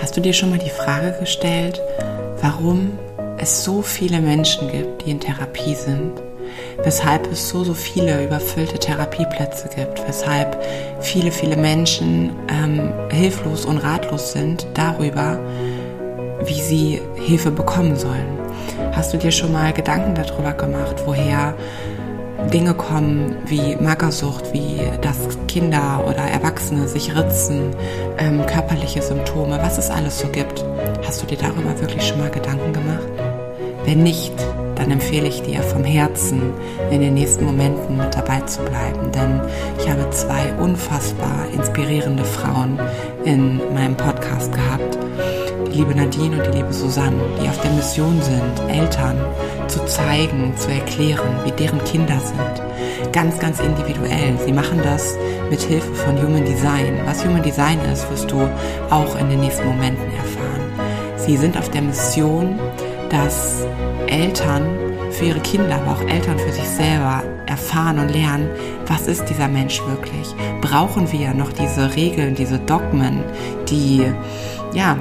Hast du dir schon mal die Frage gestellt, warum es so viele Menschen gibt, die in Therapie sind? Weshalb es so, so viele überfüllte Therapieplätze gibt? Weshalb viele, viele Menschen ähm, hilflos und ratlos sind darüber, wie sie Hilfe bekommen sollen? Hast du dir schon mal Gedanken darüber gemacht, woher Dinge kommen wie Magersucht, wie dass Kinder oder Erwachsene sich ritzen, ähm, körperliche Symptome, was es alles so gibt. Hast du dir darüber wirklich schon mal Gedanken gemacht? Wenn nicht, dann empfehle ich dir vom Herzen in den nächsten Momenten mit dabei zu bleiben, denn ich habe zwei unfassbar inspirierende Frauen in meinem Podcast gehabt die liebe Nadine und die liebe Susanne, die auf der Mission sind, Eltern zu zeigen, zu erklären, wie deren Kinder sind. Ganz, ganz individuell. Sie machen das mit Hilfe von Human Design. Was Human Design ist, wirst du auch in den nächsten Momenten erfahren. Sie sind auf der Mission, dass Eltern für ihre Kinder, aber auch Eltern für sich selber erfahren und lernen, was ist dieser Mensch wirklich? Brauchen wir noch diese Regeln, diese Dogmen, die ja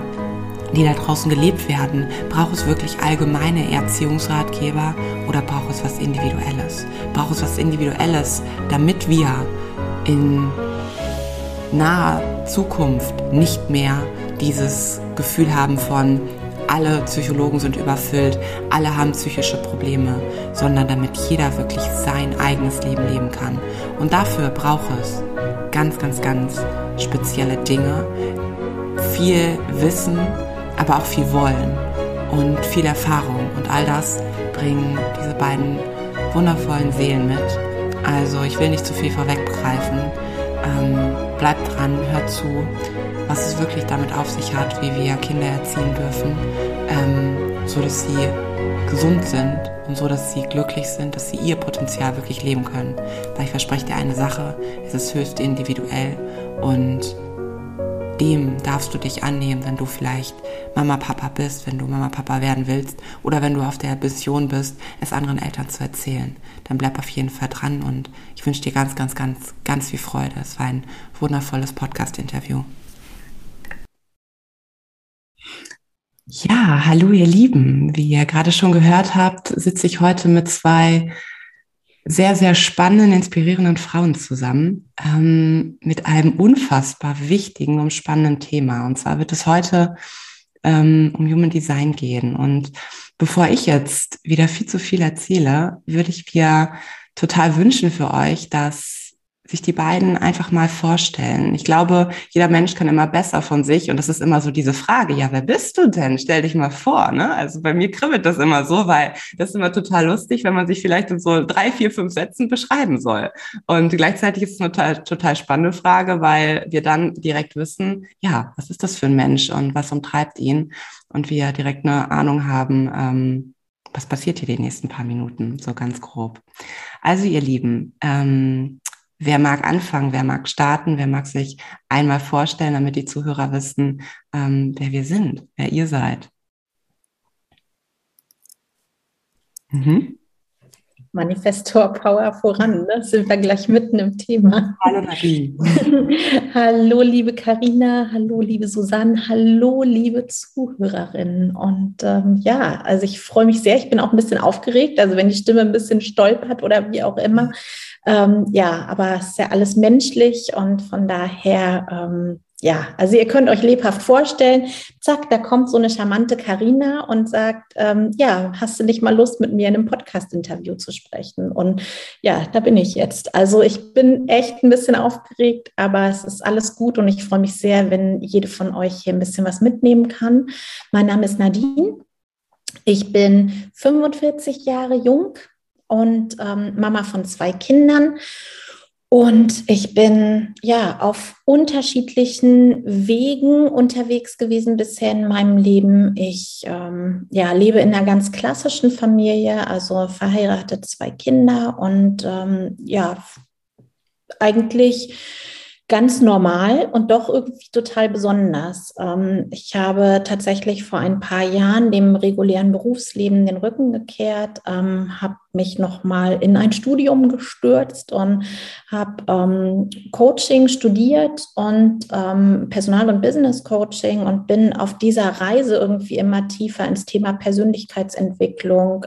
die da draußen gelebt werden, braucht es wirklich allgemeine Erziehungsratgeber oder braucht es was Individuelles? Braucht es was Individuelles, damit wir in naher Zukunft nicht mehr dieses Gefühl haben von, alle Psychologen sind überfüllt, alle haben psychische Probleme, sondern damit jeder wirklich sein eigenes Leben leben kann. Und dafür braucht es ganz, ganz, ganz spezielle Dinge, viel Wissen, aber auch viel Wollen und viel Erfahrung. Und all das bringen diese beiden wundervollen Seelen mit. Also ich will nicht zu viel vorweggreifen. Ähm, bleibt dran, hört zu, was es wirklich damit auf sich hat, wie wir Kinder erziehen dürfen, ähm, so dass sie gesund sind und so, dass sie glücklich sind, dass sie ihr Potenzial wirklich leben können. Weil ich verspreche dir eine Sache, es ist höchst individuell und dem darfst du dich annehmen, wenn du vielleicht Mama, Papa bist, wenn du Mama, Papa werden willst oder wenn du auf der Mission bist, es anderen Eltern zu erzählen. Dann bleib auf jeden Fall dran und ich wünsche dir ganz, ganz, ganz, ganz viel Freude. Es war ein wundervolles Podcast-Interview. Ja, hallo ihr Lieben. Wie ihr gerade schon gehört habt, sitze ich heute mit zwei sehr, sehr spannenden, inspirierenden Frauen zusammen ähm, mit einem unfassbar wichtigen und spannenden Thema. Und zwar wird es heute ähm, um Human Design gehen. Und bevor ich jetzt wieder viel zu viel erzähle, würde ich mir total wünschen für euch, dass sich die beiden einfach mal vorstellen. Ich glaube, jeder Mensch kann immer besser von sich und das ist immer so diese Frage, ja, wer bist du denn? Stell dich mal vor, ne? Also bei mir kribbelt das immer so, weil das ist immer total lustig, wenn man sich vielleicht in so drei, vier, fünf Sätzen beschreiben soll. Und gleichzeitig ist es eine total, total spannende Frage, weil wir dann direkt wissen, ja, was ist das für ein Mensch und was umtreibt ihn? Und wir direkt eine Ahnung haben, ähm, was passiert hier die nächsten paar Minuten, so ganz grob. Also ihr Lieben, ähm, Wer mag anfangen, wer mag starten, wer mag sich einmal vorstellen, damit die Zuhörer wissen, ähm, wer wir sind, wer ihr seid? Mhm. Manifestor Power voran, ne? sind wir gleich mitten im Thema. Hallo Nadine. hallo liebe Karina, hallo liebe Susanne, hallo liebe Zuhörerinnen. Und ähm, ja, also ich freue mich sehr, ich bin auch ein bisschen aufgeregt, also wenn die Stimme ein bisschen stolpert oder wie auch immer, ähm, ja, aber es ist ja alles menschlich und von daher, ähm, ja, also ihr könnt euch lebhaft vorstellen, zack, da kommt so eine charmante Karina und sagt, ähm, ja, hast du nicht mal Lust, mit mir in einem Podcast-Interview zu sprechen? Und ja, da bin ich jetzt. Also ich bin echt ein bisschen aufgeregt, aber es ist alles gut und ich freue mich sehr, wenn jede von euch hier ein bisschen was mitnehmen kann. Mein Name ist Nadine. Ich bin 45 Jahre jung, und ähm, Mama von zwei Kindern. Und ich bin ja auf unterschiedlichen Wegen unterwegs gewesen bisher in meinem Leben. Ich ähm, ja, lebe in einer ganz klassischen Familie, also verheiratet zwei Kinder und ähm, ja, eigentlich ganz normal und doch irgendwie total besonders. Ähm, ich habe tatsächlich vor ein paar Jahren dem regulären Berufsleben den Rücken gekehrt, ähm, habe mich nochmal in ein Studium gestürzt und habe ähm, Coaching studiert und Personal- und Business-Coaching und bin auf dieser Reise irgendwie immer tiefer ins Thema Persönlichkeitsentwicklung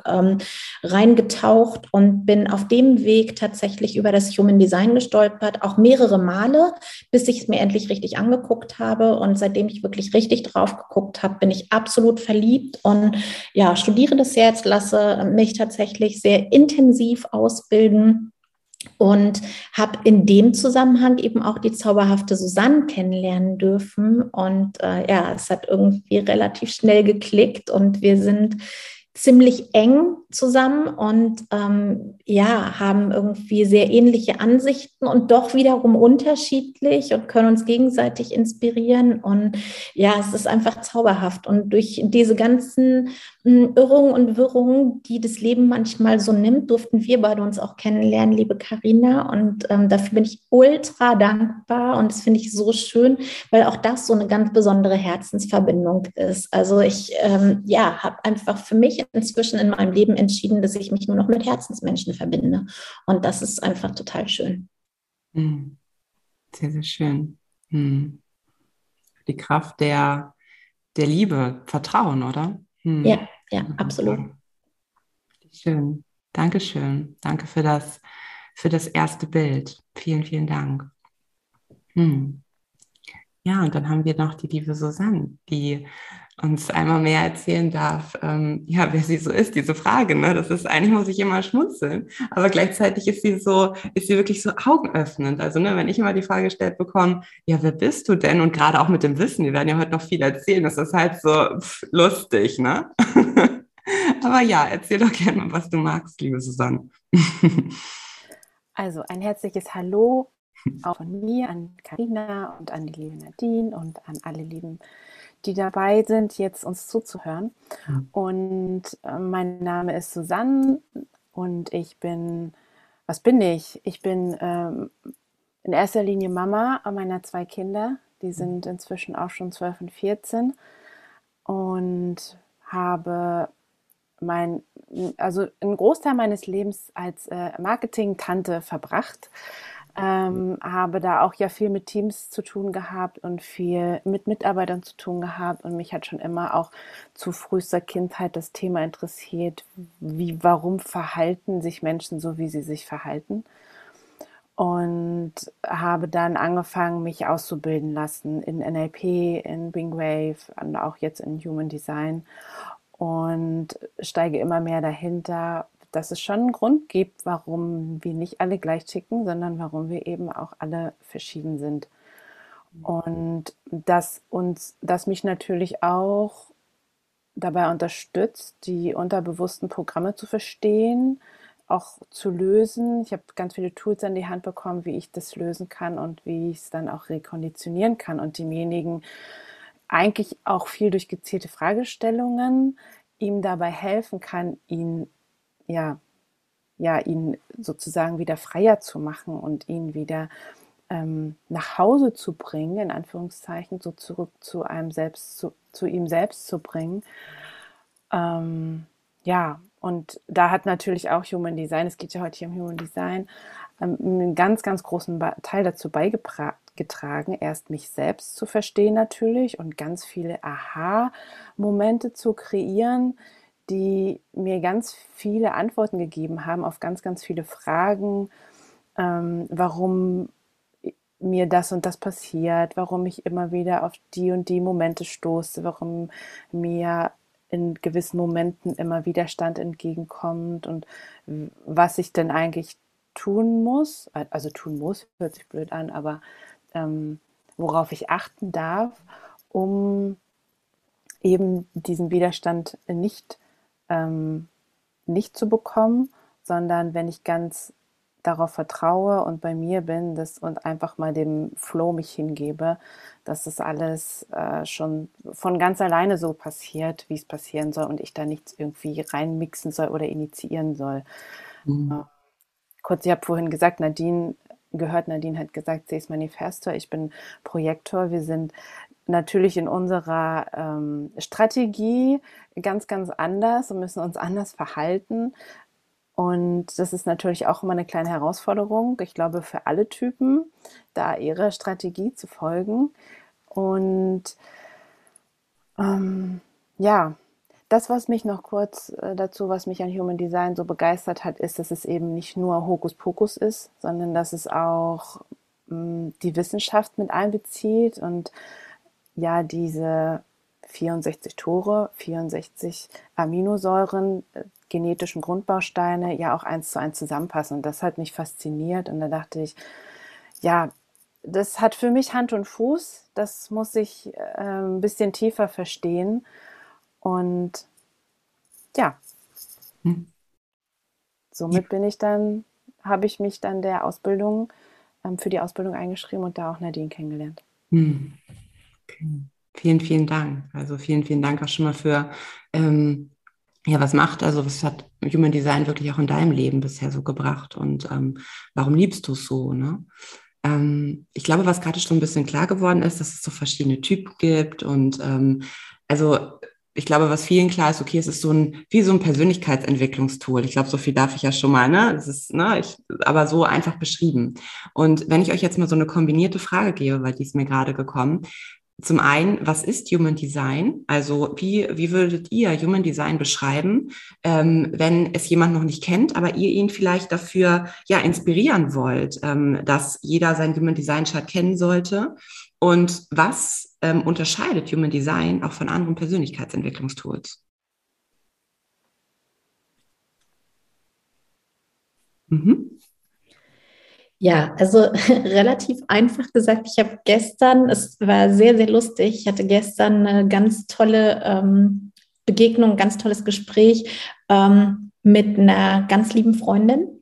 reingetaucht und bin auf dem Weg tatsächlich über das Human Design gestolpert, auch mehrere Male, bis ich es mir endlich richtig angeguckt habe. Und seitdem ich wirklich richtig drauf geguckt habe, bin ich absolut verliebt und ja, studiere das jetzt, lasse mich tatsächlich sehr intensiv ausbilden und habe in dem Zusammenhang eben auch die zauberhafte Susanne kennenlernen dürfen. Und äh, ja, es hat irgendwie relativ schnell geklickt und wir sind ziemlich eng zusammen und ähm, ja, haben irgendwie sehr ähnliche Ansichten und doch wiederum unterschiedlich und können uns gegenseitig inspirieren. Und ja, es ist einfach zauberhaft. Und durch diese ganzen Irrungen und Wirrungen, die das Leben manchmal so nimmt, durften wir beide uns auch kennenlernen, liebe Karina. Und ähm, dafür bin ich ultra dankbar und das finde ich so schön, weil auch das so eine ganz besondere Herzensverbindung ist. Also ich ähm, ja, habe einfach für mich inzwischen in meinem Leben entschieden, dass ich mich nur noch mit Herzensmenschen verbinde. Und das ist einfach total schön. Hm. Sehr, sehr schön. Hm. Die Kraft der, der Liebe, Vertrauen, oder? Hm. Ja, ja, absolut. Schön. Dankeschön. Danke für das, für das erste Bild. Vielen, vielen Dank. Hm. Ja, und dann haben wir noch die liebe Susanne, die uns einmal mehr erzählen darf, ähm, ja, wer sie so ist, diese Frage, ne? Das ist, eigentlich muss ich immer schmunzeln, aber gleichzeitig ist sie so, ist sie wirklich so augenöffnend. Also, ne, wenn ich immer die Frage gestellt bekomme, ja, wer bist du denn? Und gerade auch mit dem Wissen, wir werden ja heute noch viel erzählen, das ist halt so pff, lustig, ne? aber ja, erzähl doch gerne mal, was du magst, liebe Susanne. also, ein herzliches Hallo auch von mir an Karina und an die liebe Nadine und an alle lieben die dabei sind, jetzt uns zuzuhören. Mhm. Und äh, mein Name ist Susanne und ich bin, was bin ich? Ich bin ähm, in erster Linie Mama meiner zwei Kinder. Die hm. sind inzwischen auch schon 12 und 14 und habe mein, also einen Großteil meines Lebens als äh, Marketing-Tante verbracht ähm, habe da auch ja viel mit Teams zu tun gehabt und viel mit Mitarbeitern zu tun gehabt und mich hat schon immer auch zu frühester Kindheit das Thema interessiert, wie, warum verhalten sich Menschen so, wie sie sich verhalten. Und habe dann angefangen, mich auszubilden lassen in NLP, in Wingwave und auch jetzt in Human Design und steige immer mehr dahinter, dass es schon einen Grund gibt, warum wir nicht alle gleich ticken, sondern warum wir eben auch alle verschieden sind. Und dass uns, dass mich natürlich auch dabei unterstützt, die unterbewussten Programme zu verstehen, auch zu lösen. Ich habe ganz viele Tools an die Hand bekommen, wie ich das lösen kann und wie ich es dann auch rekonditionieren kann und demjenigen eigentlich auch viel durch gezielte Fragestellungen ihm dabei helfen kann, ihn ja, ja, ihn sozusagen wieder freier zu machen und ihn wieder ähm, nach Hause zu bringen, in Anführungszeichen, so zurück zu einem selbst, zu, zu ihm selbst zu bringen. Ähm, ja, und da hat natürlich auch Human Design, es geht ja heute hier um Human Design, ähm, einen ganz, ganz großen Teil dazu beigetragen, erst mich selbst zu verstehen natürlich und ganz viele Aha-Momente zu kreieren, die mir ganz viele Antworten gegeben haben auf ganz, ganz viele Fragen, ähm, warum mir das und das passiert, warum ich immer wieder auf die und die Momente stoße, warum mir in gewissen Momenten immer Widerstand entgegenkommt und was ich denn eigentlich tun muss, also tun muss, hört sich blöd an, aber ähm, worauf ich achten darf, um eben diesen Widerstand nicht ähm, nicht zu bekommen, sondern wenn ich ganz darauf vertraue und bei mir bin das, und einfach mal dem Flow mich hingebe, dass das alles äh, schon von ganz alleine so passiert, wie es passieren soll und ich da nichts irgendwie reinmixen soll oder initiieren soll. Mhm. Äh, kurz, ich habe vorhin gesagt, Nadine gehört, Nadine hat gesagt, sie ist Manifestor, ich bin Projektor. Wir sind natürlich in unserer ähm, Strategie ganz, ganz anders und müssen uns anders verhalten. Und das ist natürlich auch immer eine kleine Herausforderung, ich glaube, für alle Typen, da ihre Strategie zu folgen. Und ähm, ja, das, was mich noch kurz äh, dazu, was mich an Human Design so begeistert hat, ist, dass es eben nicht nur Hokuspokus ist, sondern dass es auch mh, mm, die Wissenschaft mit einbezieht und ja, diese 64 Tore, 64 Aminosäuren, äh, genetischen Grundbausteine ja auch eins zu eins zusammenpassen. Und das hat mich fasziniert. Und da dachte ich, ja, das hat für mich Hand und Fuß. Das muss ich äh, ein bisschen tiefer verstehen. Und ja, hm. somit bin ich dann, habe ich mich dann der Ausbildung, ähm, für die Ausbildung eingeschrieben und da auch Nadine kennengelernt. Hm. Vielen, vielen Dank. Also vielen, vielen Dank auch schon mal für, ähm, ja, was macht, also was hat Human Design wirklich auch in deinem Leben bisher so gebracht und ähm, warum liebst du es so, ne? Ähm, ich glaube, was gerade schon ein bisschen klar geworden ist, dass es so verschiedene Typen gibt und ähm, also ich glaube, was vielen klar ist, okay, es ist so ein, wie so ein Persönlichkeitsentwicklungstool. Ich glaube, so viel darf ich ja schon mal, ne? Das ist, ne, ich, aber so einfach beschrieben. Und wenn ich euch jetzt mal so eine kombinierte Frage gebe, weil die ist mir gerade gekommen. Zum einen, was ist Human Design? Also wie, wie würdet ihr Human Design beschreiben, ähm, wenn es jemand noch nicht kennt, aber ihr ihn vielleicht dafür ja inspirieren wollt, ähm, dass jeder sein Human Design Chart kennen sollte? Und was ähm, unterscheidet Human Design auch von anderen Persönlichkeitsentwicklungstools? Mhm. Ja, also relativ einfach gesagt, ich habe gestern, es war sehr, sehr lustig, ich hatte gestern eine ganz tolle ähm, Begegnung, ganz tolles Gespräch ähm, mit einer ganz lieben Freundin,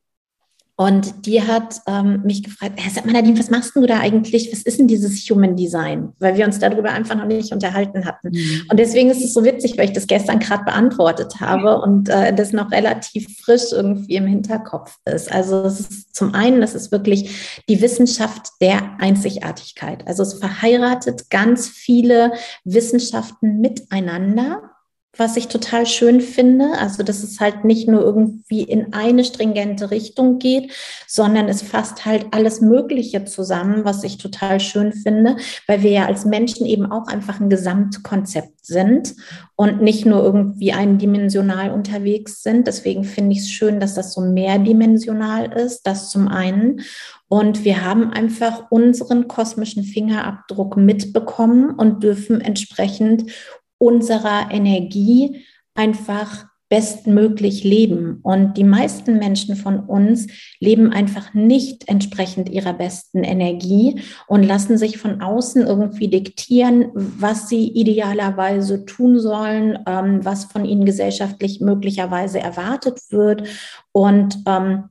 und die hat ähm, mich gefragt, mal Nadine, was machst du da eigentlich? Was ist denn dieses Human Design? Weil wir uns darüber einfach noch nicht unterhalten hatten. Mhm. Und deswegen ist es so witzig, weil ich das gestern gerade beantwortet habe und äh, das noch relativ frisch irgendwie im Hinterkopf ist. Also es ist zum einen, das ist wirklich die Wissenschaft der Einzigartigkeit. Also es verheiratet ganz viele Wissenschaften miteinander was ich total schön finde. Also, dass es halt nicht nur irgendwie in eine stringente Richtung geht, sondern es fasst halt alles Mögliche zusammen, was ich total schön finde, weil wir ja als Menschen eben auch einfach ein Gesamtkonzept sind und nicht nur irgendwie eindimensional unterwegs sind. Deswegen finde ich es schön, dass das so mehrdimensional ist, das zum einen. Und wir haben einfach unseren kosmischen Fingerabdruck mitbekommen und dürfen entsprechend unserer Energie einfach bestmöglich leben. Und die meisten Menschen von uns leben einfach nicht entsprechend ihrer besten Energie und lassen sich von außen irgendwie diktieren, was sie idealerweise tun sollen, ähm, was von ihnen gesellschaftlich möglicherweise erwartet wird. Und ähm,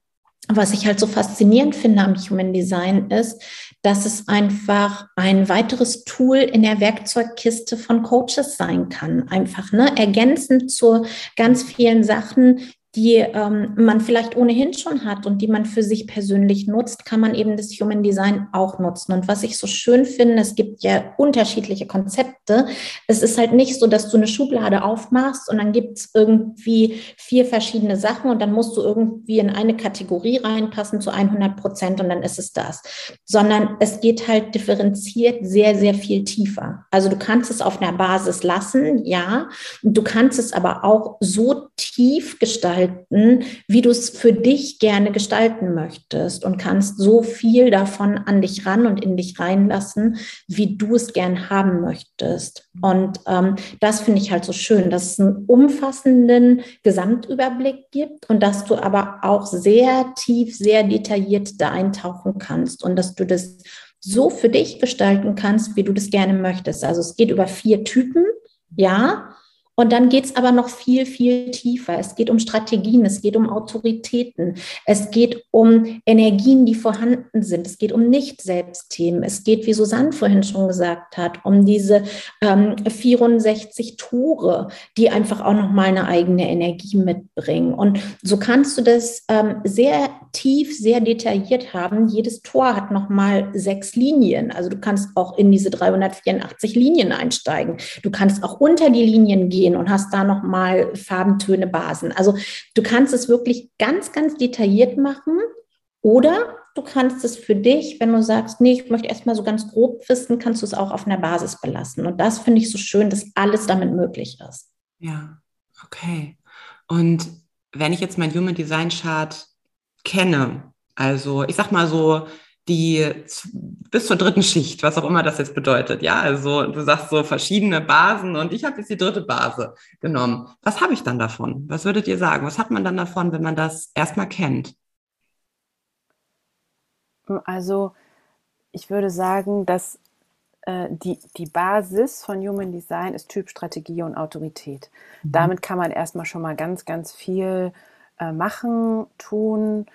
was ich halt so faszinierend finde am Human Design ist, dass es einfach ein weiteres Tool in der Werkzeugkiste von Coaches sein kann. Einfach ne, ergänzend zu ganz vielen Sachen, die ähm, man vielleicht ohnehin schon hat und die man für sich persönlich nutzt, kann man eben das Human Design auch nutzen. Und was ich so schön finde, es gibt ja unterschiedliche Konzepte. Es ist halt nicht so, dass du eine Schublade aufmachst und dann gibt es irgendwie vier verschiedene Sachen und dann musst du irgendwie in eine Kategorie reinpassen zu 100 Prozent und dann ist es das. Sondern es geht halt differenziert sehr, sehr viel tiefer. Also du kannst es auf einer Basis lassen, ja. Du kannst es aber auch so tief gestalten, gestalten, wie du es für dich gerne gestalten möchtest und kannst so viel davon an dich ran und in dich reinlassen, wie du es gern haben möchtest. Und ähm, das finde ich halt so schön, dass es einen umfassenden Gesamtüberblick gibt und dass du aber auch sehr tief, sehr detailliert da eintauchen kannst und dass du das so für dich gestalten kannst, wie du das gerne möchtest. Also es geht über vier Typen, ja, Und dann geht es aber noch viel, viel tiefer. Es geht um Strategien, es geht um Autoritäten, es geht um Energien, die vorhanden sind, es geht um Nicht-Selbstthemen, es geht, wie Susanne vorhin schon gesagt hat, um diese ähm, 64 Tore, die einfach auch nochmal eine eigene Energie mitbringen. Und so kannst du das ähm, sehr tief, sehr detailliert haben. Jedes Tor hat nochmal sechs Linien. Also du kannst auch in diese 384 Linien einsteigen. Du kannst auch unter die Linien gehen und hast da nochmal Farbentöne, Basen. Also du kannst es wirklich ganz, ganz detailliert machen oder du kannst es für dich, wenn du sagst, nee, ich möchte erstmal so ganz grob wissen, kannst du es auch auf einer Basis belassen. Und das finde ich so schön, dass alles damit möglich ist. Ja, okay. Und wenn ich jetzt mein Human Design Chart kenne, also ich sag mal so, die bis zur dritten Schicht, was auch immer das jetzt bedeutet. Ja, also du sagst so verschiedene Basen und ich habe jetzt die dritte Base genommen. Was habe ich dann davon? Was würdet ihr sagen? Was hat man dann davon, wenn man das erstmal kennt? Also ich würde sagen, dass äh, die, die Basis von Human Design ist Typ, Strategie und Autorität. Mhm. Damit kann man erstmal schon mal ganz, ganz viel äh, machen, tun.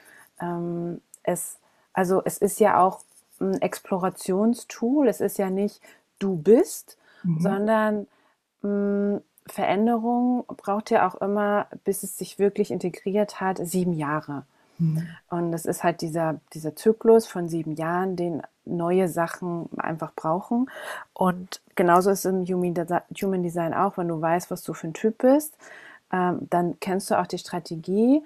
Ähm, es also es ist ja auch ein Explorationstool. Es ist ja nicht du bist, mhm. sondern mh, hm, Veränderung braucht ja auch immer, bis es sich wirklich integriert hat, sieben Jahre. Mhm. Und es ist halt dieser, dieser Zyklus von sieben Jahren, den neue Sachen einfach brauchen. Und genauso ist es im Human Design auch, wenn du weißt, was du für ein Typ bist, ähm, dann kennst du auch die Strategie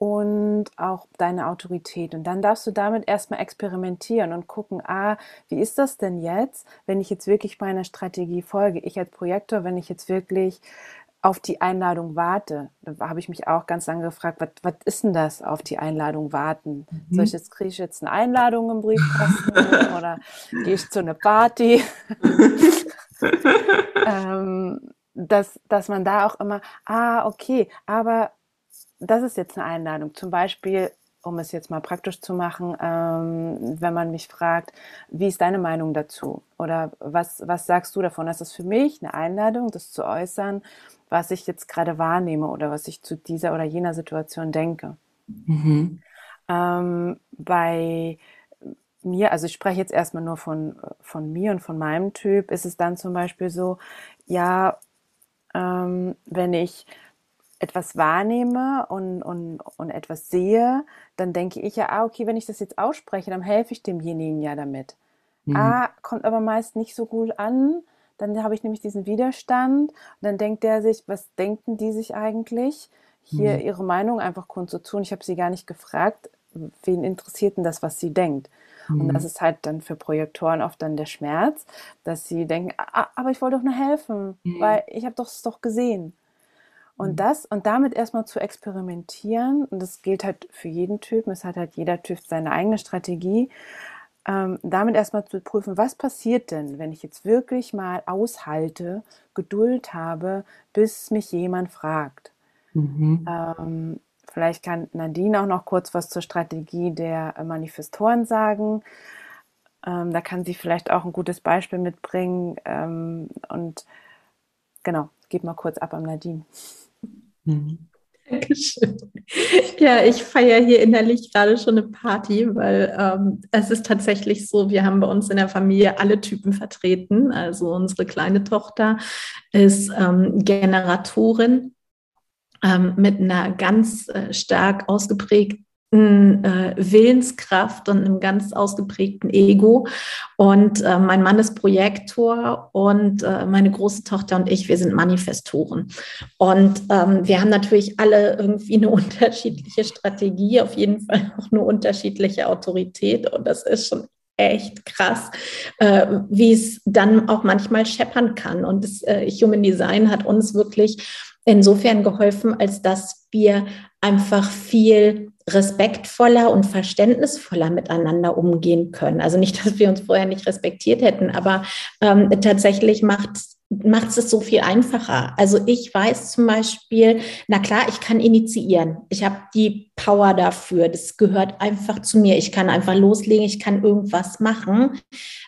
und auch deine Autorität. Und dann darfst du damit erstmal experimentieren und gucken, ah, wie ist das denn jetzt, wenn ich jetzt wirklich meiner Strategie folge? Ich als Projektor, wenn ich jetzt wirklich auf die Einladung warte, da habe ich mich auch ganz lange gefragt, was, was ist denn das, auf die Einladung warten? Mhm. Soll ich jetzt, kriege ich jetzt eine Einladung im Briefkasten oder gehe ich zu einer Party? ähm, dass, dass man da auch immer, ah, okay, aber das ist jetzt eine Einladung. Zum Beispiel, um es jetzt mal praktisch zu machen, ähm, wenn man mich fragt, wie ist deine Meinung dazu? Oder was, was sagst du davon? Das ist für mich eine Einladung, das zu äußern, was ich jetzt gerade wahrnehme oder was ich zu dieser oder jener Situation denke. Mhm. Ähm, bei mir, also ich spreche jetzt erstmal nur von, von mir und von meinem Typ, ist es dann zum Beispiel so, ja, ähm, wenn ich etwas wahrnehme und, und, und etwas sehe, dann denke ich ja, ah, okay, wenn ich das jetzt ausspreche, dann helfe ich demjenigen ja damit. Mhm. Ah, kommt aber meist nicht so gut an. Dann habe ich nämlich diesen Widerstand und dann denkt der sich, was denken die sich eigentlich? Hier mhm. ihre Meinung einfach kundzutun. Ich habe sie gar nicht gefragt, wen interessiert denn das, was sie denkt? Mhm. Und das ist halt dann für Projektoren oft dann der Schmerz, dass sie denken, ah, aber ich wollte doch nur helfen, mhm. weil ich habe doch es doch gesehen. Und mhm. das und damit erstmal zu experimentieren, und das gilt halt für jeden Typen, es hat halt jeder Typ seine eigene Strategie, ähm, damit erstmal zu prüfen, was passiert denn, wenn ich jetzt wirklich mal aushalte, Geduld habe, bis mich jemand fragt. Mhm. Ähm, vielleicht kann Nadine auch noch kurz was zur Strategie der Manifestoren sagen. Ähm, da kann sie vielleicht auch ein gutes Beispiel mitbringen. Ähm, und genau, gebe mal kurz ab an Nadine. Mhm. Dankeschön. Ja, ich feiere hier innerlich gerade schon eine Party, weil ähm, es ist tatsächlich so, wir haben bei uns in der Familie alle Typen vertreten. Also unsere kleine Tochter ist ähm, Generatorin ähm, mit einer ganz äh, stark ausgeprägten Willenskraft und einem ganz ausgeprägten Ego. Und äh, mein Mann ist Projektor und äh, meine große Tochter und ich, wir sind Manifestoren. Und ähm, wir haben natürlich alle irgendwie eine unterschiedliche Strategie, auf jeden Fall auch eine unterschiedliche Autorität. Und das ist schon echt krass, äh, wie es dann auch manchmal scheppern kann. Und das äh, Human Design hat uns wirklich insofern geholfen, als dass wir einfach viel respektvoller und verständnisvoller miteinander umgehen können. Also nicht, dass wir uns vorher nicht respektiert hätten, aber ähm, tatsächlich macht macht es so viel einfacher. Also ich weiß zum Beispiel, na klar, ich kann initiieren. Ich habe die Power dafür. Das gehört einfach zu mir. Ich kann einfach loslegen. Ich kann irgendwas machen.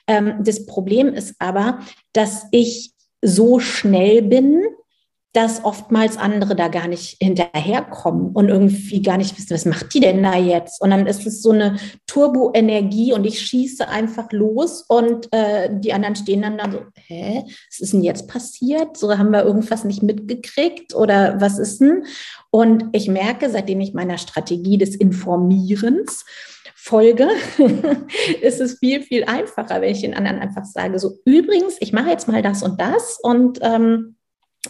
Ähm, das Problem ist aber, dass ich so schnell bin, dass oftmals andere da gar nicht hinterherkommen und irgendwie gar nicht wissen, was macht die denn da jetzt? Und dann ist es so eine Turbo-Energie und ich schieße einfach los und äh, die anderen stehen dann da so, hä, was ist denn jetzt passiert? So haben wir irgendwas nicht mitgekriegt oder was ist denn? Und ich merke, seitdem ich meiner Strategie des Informierens folge, ist es viel, viel einfacher, wenn ich den anderen einfach sage, so übrigens, ich mache jetzt mal das und das und ähm,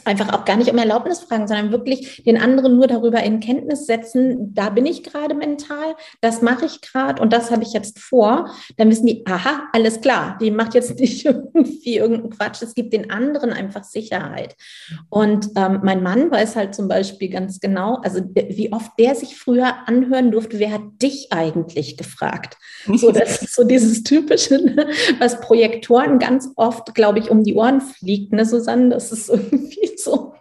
einfach auch gar nicht um Erlaubnis fragen, sondern wirklich den anderen nur darüber in Kenntnis setzen, da bin ich gerade mental, das mache ich gerade und das habe ich jetzt vor, dann wissen die, aha, alles klar, die macht jetzt nicht irgendwie irgendeinen Quatsch, es gibt den anderen einfach Sicherheit. Und ähm, mein Mann weiß halt zum Beispiel ganz genau, also wie oft der sich früher anhören durfte, wer hat dich eigentlich gefragt? So, das ist so dieses Typische, ne, was Projektoren ganz oft, glaube ich, um die Ohren fliegt, ne, Susanne, das ist irgendwie so.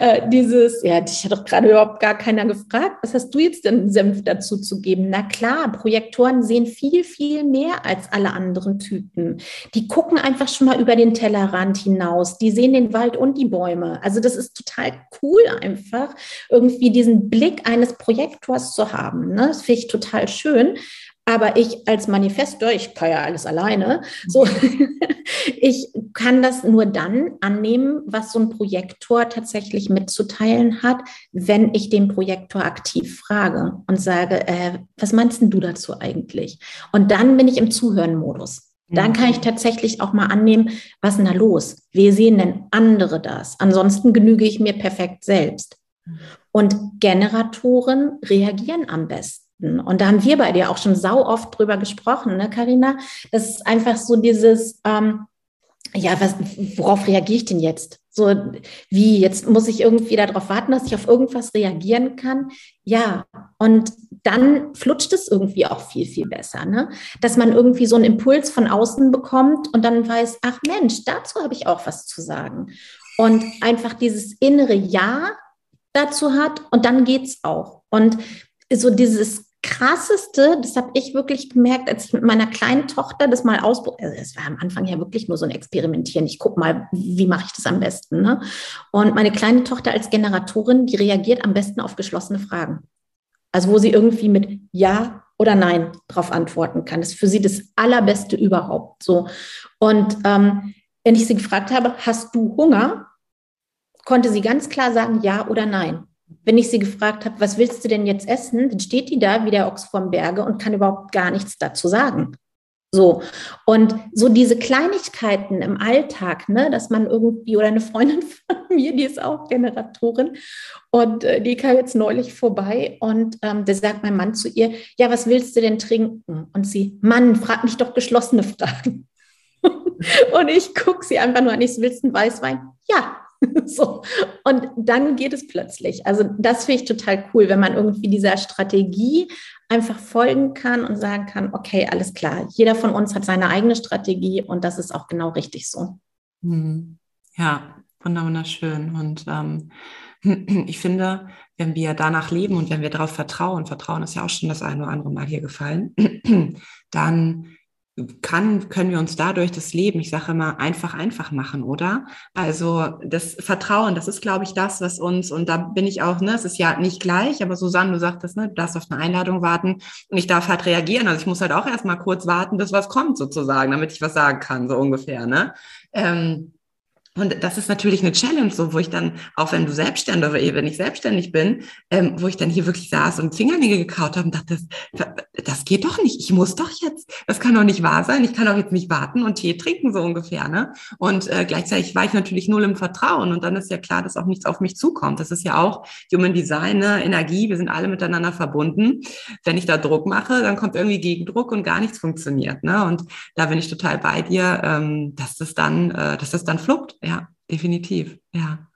Äh, dieses, ja, dich hat doch gerade überhaupt gar keiner gefragt, was hast du jetzt denn Senf dazu zu geben? Na klar, Projektoren sehen viel, viel mehr als alle anderen Typen. Die gucken einfach schon mal über den Tellerrand hinaus. Die sehen den Wald und die Bäume. Also das ist total cool einfach, irgendwie diesen Blick eines Projektors zu haben. Ne? Das finde ich total schön. Aber ich als Manifestor, ich kann ja alles alleine, so, ich kann das nur dann annehmen, was so ein Projektor tatsächlich mitzuteilen hat, wenn ich den Projektor aktiv frage und sage, äh, was meinst du dazu eigentlich? Und dann bin ich im Zuhören-Modus. Dann kann ich mhm. tatsächlich auch mal annehmen, was ist denn da los? Wie sehen denn andere das? Ansonsten genüge ich mir perfekt selbst. Mhm. Und Generatoren reagieren am besten. Und da haben wir bei dir auch schon sau oft drüber gesprochen, ne, Carina? Das ist einfach so dieses, ähm, ja, was, worauf reagiere ich denn jetzt? So, wie, jetzt muss ich irgendwie darauf warten, dass ich auf irgendwas reagieren kann? Ja, und dann flutscht es irgendwie auch viel, viel besser, ne? Dass man irgendwie so einen Impuls von außen bekommt und dann weiß, ach Mensch, dazu habe ich auch was zu sagen. Und einfach dieses innere Ja dazu hat und dann geht's auch. Und so dieses krasseste, das habe ich wirklich gemerkt, als ich mit meiner kleinen Tochter das mal ausprobiert, also es war am Anfang ja wirklich nur so ein Experimentieren. Ich gucke mal, wie mache ich das am besten. Ne? Und meine kleine Tochter als Generatorin, die reagiert am besten auf geschlossene Fragen. Also wo sie irgendwie mit Ja oder Nein darauf antworten kann. Das ist für sie das Allerbeste überhaupt. So. Und ähm, wenn ich sie gefragt habe, hast du Hunger, konnte sie ganz klar sagen Ja oder Nein. Wenn ich sie gefragt habe, was willst du denn jetzt essen, dann steht die da wie der Ochs vom Berge und kann überhaupt gar nichts dazu sagen. So. Und so diese Kleinigkeiten im Alltag, ne, dass man irgendwie, oder eine Freundin von mir, die ist auch Generatorin und äh, die kam jetzt neulich vorbei und ähm, da sagt mein Mann zu ihr, ja, was willst du denn trinken? Und sie, Mann, frag mich doch geschlossene Fragen. und ich gucke sie einfach nur an, ich willst einen Weißwein? Ja, so. Und dann geht es plötzlich. Also das finde ich total cool, wenn man irgendwie dieser Strategie einfach folgen kann und sagen kann, okay, alles klar, jeder von uns hat seine eigene Strategie und das ist auch genau richtig so. Mhm. Ja, wunderschön. Und ähm, ich finde, wenn wir danach leben und wenn wir darauf vertrauen, Vertrauen ist ja auch schon das eine oder andere Mal hier gefallen, dann kann, können wir uns dadurch das Leben, ich sage immer, einfach, einfach machen, oder? Also das Vertrauen, das ist, glaube ich, das, was uns, und da bin ich auch, ne, es ist ja nicht gleich, aber Susanne, du sagtest, ne, du darfst auf eine Einladung warten und ich darf halt reagieren. Also ich muss halt auch erstmal kurz warten, bis was kommt, sozusagen, damit ich was sagen kann, so ungefähr, ne? Ähm, und das ist natürlich eine Challenge, so wo ich dann, auch wenn du selbstständig oder wenn ich selbstständig bin, ähm, wo ich dann hier wirklich saß und Fingernägel gekaut habe und dachte, das, das geht doch nicht. Ich muss doch jetzt, das kann doch nicht wahr sein. Ich kann doch jetzt nicht warten und Tee trinken, so ungefähr. Ne? Und äh, gleichzeitig war ich natürlich null im Vertrauen. Und dann ist ja klar, dass auch nichts auf mich zukommt. Das ist ja auch Human Design, ne? Energie. Wir sind alle miteinander verbunden. Wenn ich da Druck mache, dann kommt irgendwie Gegendruck und gar nichts funktioniert. Ne? Und da bin ich total bei dir, ähm, dass das dann, äh, dass das dann fluppt ja, definitiv, ja.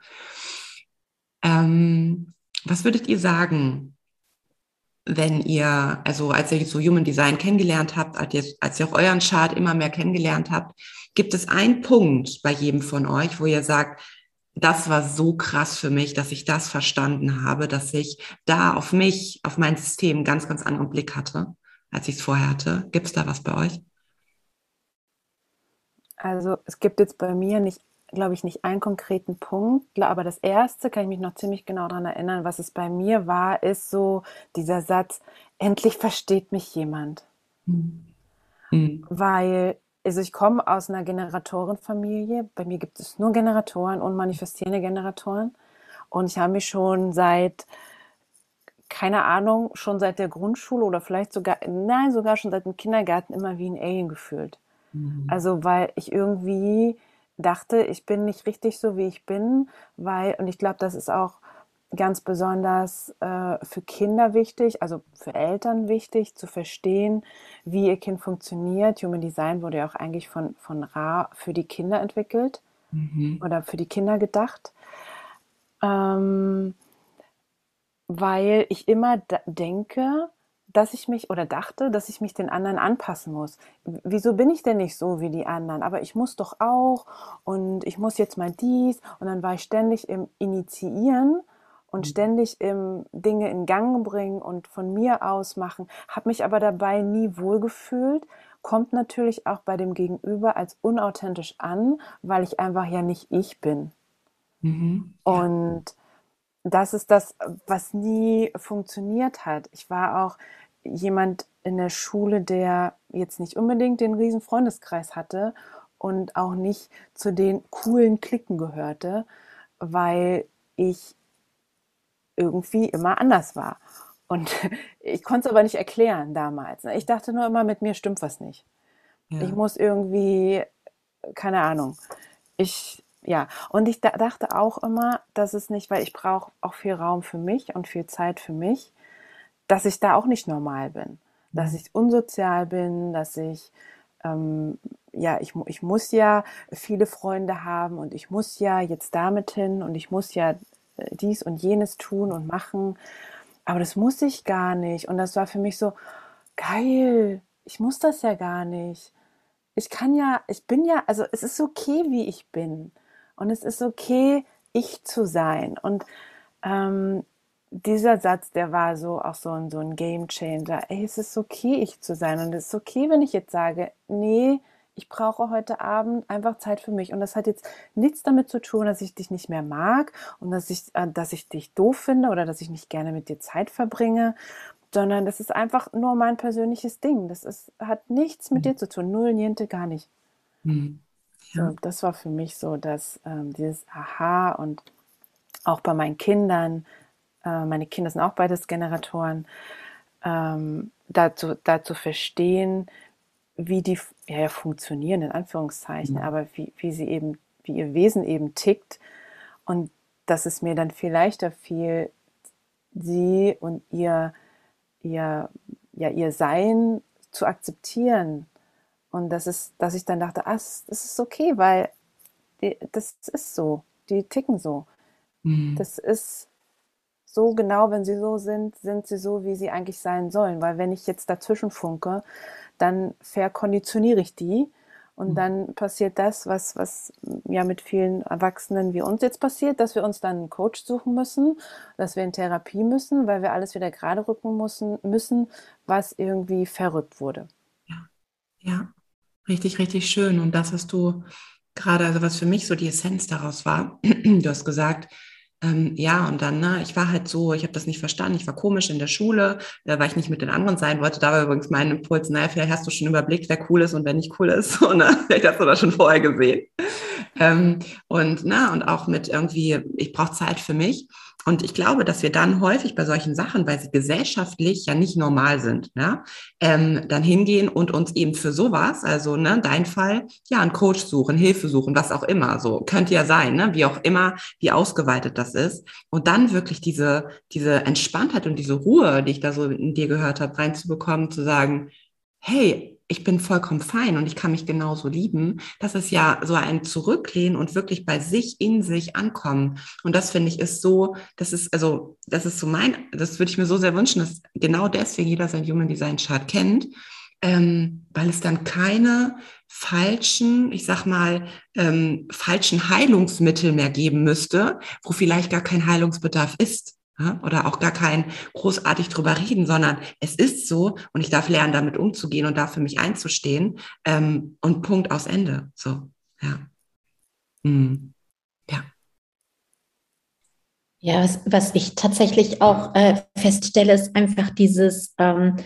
Ähm, was würdet ihr sagen, wenn ihr, also als ihr so Human Design kennengelernt habt, als ihr, als ihr auch euren Chart immer mehr kennengelernt habt, gibt es einen Punkt bei jedem von euch, wo ihr sagt, das war so krass für mich, dass ich das verstanden habe, dass ich da auf mich, auf mein System einen ganz, ganz anderen Blick hatte, als ich es vorher hatte. Gibt es da was bei euch? Also es gibt jetzt bei mir nicht glaube ich, nicht einen konkreten Punkt, aber das erste kann ich mich noch ziemlich genau daran erinnern, was es bei mir war, ist so dieser Satz, endlich versteht mich jemand. Mhm. Mhm. Weil, also ich komme aus einer Generatorenfamilie, bei mir gibt es nur Generatoren und manifestierende Generatoren und ich habe mich schon seit keine Ahnung, schon seit der Grundschule oder vielleicht sogar, nein, sogar schon seit dem Kindergarten immer wie ein Alien gefühlt. Mhm. Also, weil ich irgendwie dachte, ich bin nicht richtig so, wie ich bin, weil, und ich glaube, das ist auch ganz besonders äh, für Kinder wichtig, also für Eltern wichtig, zu verstehen, wie ihr Kind funktioniert. Human Design wurde ja auch eigentlich von, von Ra für die Kinder entwickelt mhm. oder für die Kinder gedacht. Ähm, weil ich immer denke, dass ich mich oder dachte, dass ich mich den anderen anpassen muss. Wieso bin ich denn nicht so wie die anderen? Aber ich muss doch auch und ich muss jetzt mal dies und dann war ich ständig im Initiieren und mhm. ständig im Dinge in Gang bringen und von mir aus machen, habe mich aber dabei nie wohlgefühlt, kommt natürlich auch bei dem Gegenüber als unauthentisch an, weil ich einfach ja nicht ich bin. Mhm. Und das ist das, was nie funktioniert hat. Ich war auch jemand in der Schule, der jetzt nicht unbedingt den riesen Freundeskreis hatte und auch nicht zu den coolen Klicken gehörte, weil ich irgendwie immer anders war. Und ich konnte es aber nicht erklären damals. Ich dachte nur immer, mit mir stimmt was nicht. Ja. Ich muss irgendwie, keine Ahnung, ich, ja. Und ich dachte auch immer, dass es nicht, weil ich brauche auch viel Raum für mich und viel Zeit für mich dass ich da auch nicht normal bin, dass mhm. ich unsozial bin, dass ich ähm, ja, ich, ich muss ja viele Freunde haben und ich muss ja jetzt damit hin und ich muss ja äh, dies und jenes tun und machen. Aber das muss ich gar nicht. Und das war für mich so, geil, ich muss das ja gar nicht. Ich kann ja, ich bin ja, also es ist okay, wie ich bin. Und es ist okay, ich zu sein. Und ähm, dieser Satz, der war so auch so ein, so ein Game Changer. Ey, es ist okay, ich zu sein. Und es ist okay, wenn ich jetzt sage, nee, ich brauche heute Abend einfach Zeit für mich. Und das hat jetzt nichts damit zu tun, dass ich dich nicht mehr mag und dass ich, äh, dass ich dich doof finde oder dass ich nicht gerne mit dir Zeit verbringe, sondern das ist einfach nur mein persönliches Ding. Das ist, hat nichts mit mhm. dir zu tun. Null, niente, gar nicht. Mhm. Ja. So, das war für mich so, dass ähm, dieses Aha und auch bei meinen Kindern, äh, meine Kinder sind auch beides Generatoren, ähm, dazu, dazu verstehen, wie die ja, ja funktionieren, in Anführungszeichen, ja. aber wie, wie sie eben, wie ihr Wesen eben tickt und dass es mir dann viel leichter fiel, sie und ihr, ihr, ja, ihr Sein zu akzeptieren. Und das ist, dass ich dann dachte, ah, das ist okay, weil die, das ist so, die ticken so. Mhm. Das ist, so genau, wenn sie so sind, sind sie so, wie sie eigentlich sein sollen. Weil wenn ich jetzt dazwischen funke, dann verkonditioniere ich die und mhm. dann passiert das, was, was ja mit vielen Erwachsenen wie uns jetzt passiert, dass wir uns dann einen Coach suchen müssen, dass wir in Therapie müssen, weil wir alles wieder gerade rücken müssen, müssen was irgendwie verrückt wurde. Ja, ja, richtig, richtig schön. Und das hast du gerade, also was für mich so die Essenz daraus war, du hast gesagt, ähm, ja, und dann, ne, ich war halt so, ich habe das nicht verstanden, ich war komisch in der Schule, äh, weil ich nicht mit den anderen sein wollte. Da war übrigens mein Impuls, naja, vielleicht hast du schon überblickt, wer cool ist und wer nicht cool ist. So, ne? Vielleicht hast du das schon vorher gesehen. Ähm, und, na, und auch mit irgendwie, ich brauche Zeit für mich. Und ich glaube, dass wir dann häufig bei solchen Sachen, weil sie gesellschaftlich ja nicht normal sind, ja, ähm, dann hingehen und uns eben für sowas, also ne, dein Fall, ja, einen Coach suchen, Hilfe suchen, was auch immer, so könnte ja sein, ne, wie auch immer, wie ausgeweitet das ist. Und dann wirklich diese, diese Entspanntheit und diese Ruhe, die ich da so in dir gehört habe, reinzubekommen, zu sagen, hey, ich bin vollkommen fein und ich kann mich genauso lieben. Das ist ja so ein Zurücklehnen und wirklich bei sich in sich ankommen. Und das finde ich ist so, das ist also, das ist so mein, das würde ich mir so sehr wünschen, dass genau deswegen jeder sein Human Design Chart kennt, ähm, weil es dann keine falschen, ich sag mal, ähm, falschen Heilungsmittel mehr geben müsste, wo vielleicht gar kein Heilungsbedarf ist oder auch gar kein großartig drüber reden, sondern es ist so und ich darf lernen, damit umzugehen und da für mich einzustehen ähm, und Punkt aus Ende. So, ja. Mhm. Ja. Ja, was, was ich tatsächlich auch äh, feststelle, ist einfach dieses, ähm,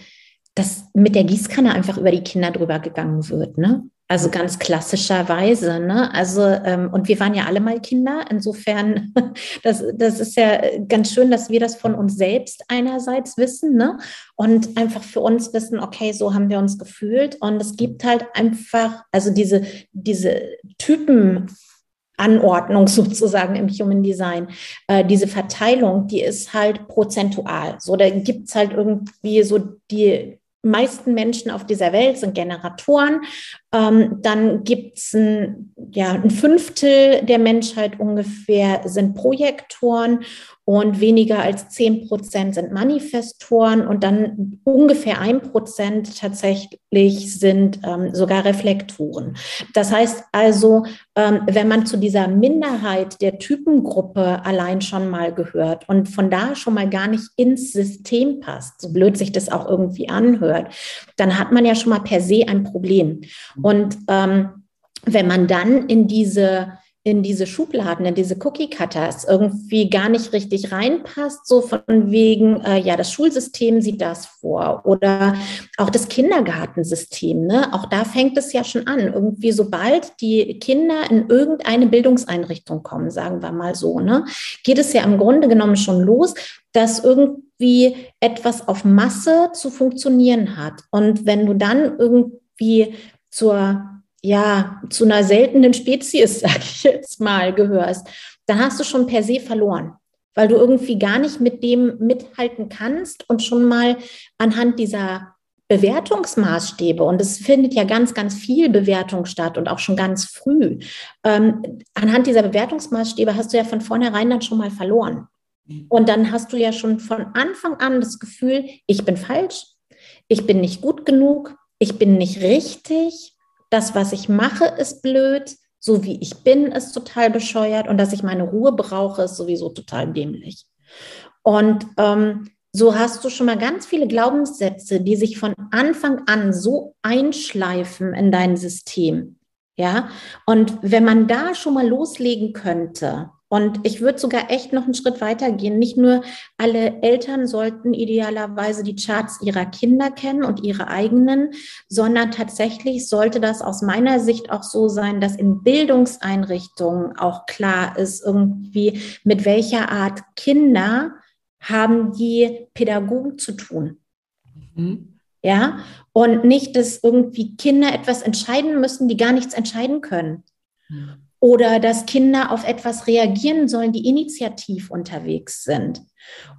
dass mit der Gießkanne einfach über die Kinder drüber gegangen wird. Ne? Also ganz klassischerweise, ne? Also, ähm, und wir waren ja alle mal Kinder. Insofern, das, das ist ja ganz schön, dass wir das von uns selbst einerseits wissen, ne? Und einfach für uns wissen, okay, so haben wir uns gefühlt. Und es gibt halt einfach, also diese, diese Typen Anordnung sozusagen im Human Design. Äh, diese Verteilung, die ist halt prozentual. So, da gibt's halt irgendwie so die meisten Menschen auf dieser Welt sind Generatoren. Ähm, dann gibt es ein, ja, ein Fünftel der Menschheit ungefähr sind Projektoren und weniger als 10 Prozent sind Manifestoren und dann ungefähr ein Prozent tatsächlich sind ähm, sogar Reflektoren. Das heißt also, ähm, wenn man zu dieser Minderheit der Typengruppe allein schon mal gehört und von da schon mal gar nicht ins System passt, so blöd sich das auch irgendwie anhört, dann hat man ja schon mal per se ein Problem. Und ähm, wenn man dann in diese in diese Schubladen, in diese Cookie-Cutters irgendwie gar nicht richtig reinpasst, so von wegen, äh, ja, das Schulsystem sieht das vor oder auch das Kindergartensystem, ne? Auch da fängt es ja schon an. Irgendwie, sobald die Kinder in irgendeine Bildungseinrichtung kommen, sagen wir mal so, ne, geht es ja im Grunde genommen schon los, dass irgendwie etwas auf Masse zu funktionieren hat. Und wenn du dann irgendwie zur ja, zu einer seltenen Spezies, sag ich jetzt mal, gehörst, dann hast du schon per se verloren, weil du irgendwie gar nicht mit dem mithalten kannst und schon mal anhand dieser Bewertungsmaßstäbe, und es findet ja ganz, ganz viel Bewertung statt und auch schon ganz früh, ähm, anhand dieser Bewertungsmaßstäbe hast du ja von vornherein dann schon mal verloren. Und dann hast du ja schon von Anfang an das Gefühl, ich bin falsch, ich bin nicht gut genug, ich bin nicht richtig, das, was ich mache, ist blöd, so wie ich bin, ist total bescheuert und dass ich meine Ruhe brauche, ist sowieso total dämlich. Und ähm, so hast du schon mal ganz viele Glaubenssätze, die sich von Anfang an so einschleifen in dein System. Ja, und wenn man da schon mal loslegen könnte, und ich würde sogar echt noch einen Schritt weiter gehen. Nicht nur alle Eltern sollten idealerweise die Charts ihrer Kinder kennen und ihre eigenen, sondern tatsächlich sollte das aus meiner Sicht auch so sein, dass in Bildungseinrichtungen auch klar ist, irgendwie mit welcher Art Kinder haben die Pädagogen zu tun. Mhm. Ja, und nicht, dass irgendwie Kinder etwas entscheiden müssen, die gar nichts entscheiden können. Mhm oder dass Kinder auf etwas reagieren sollen, die initiativ unterwegs sind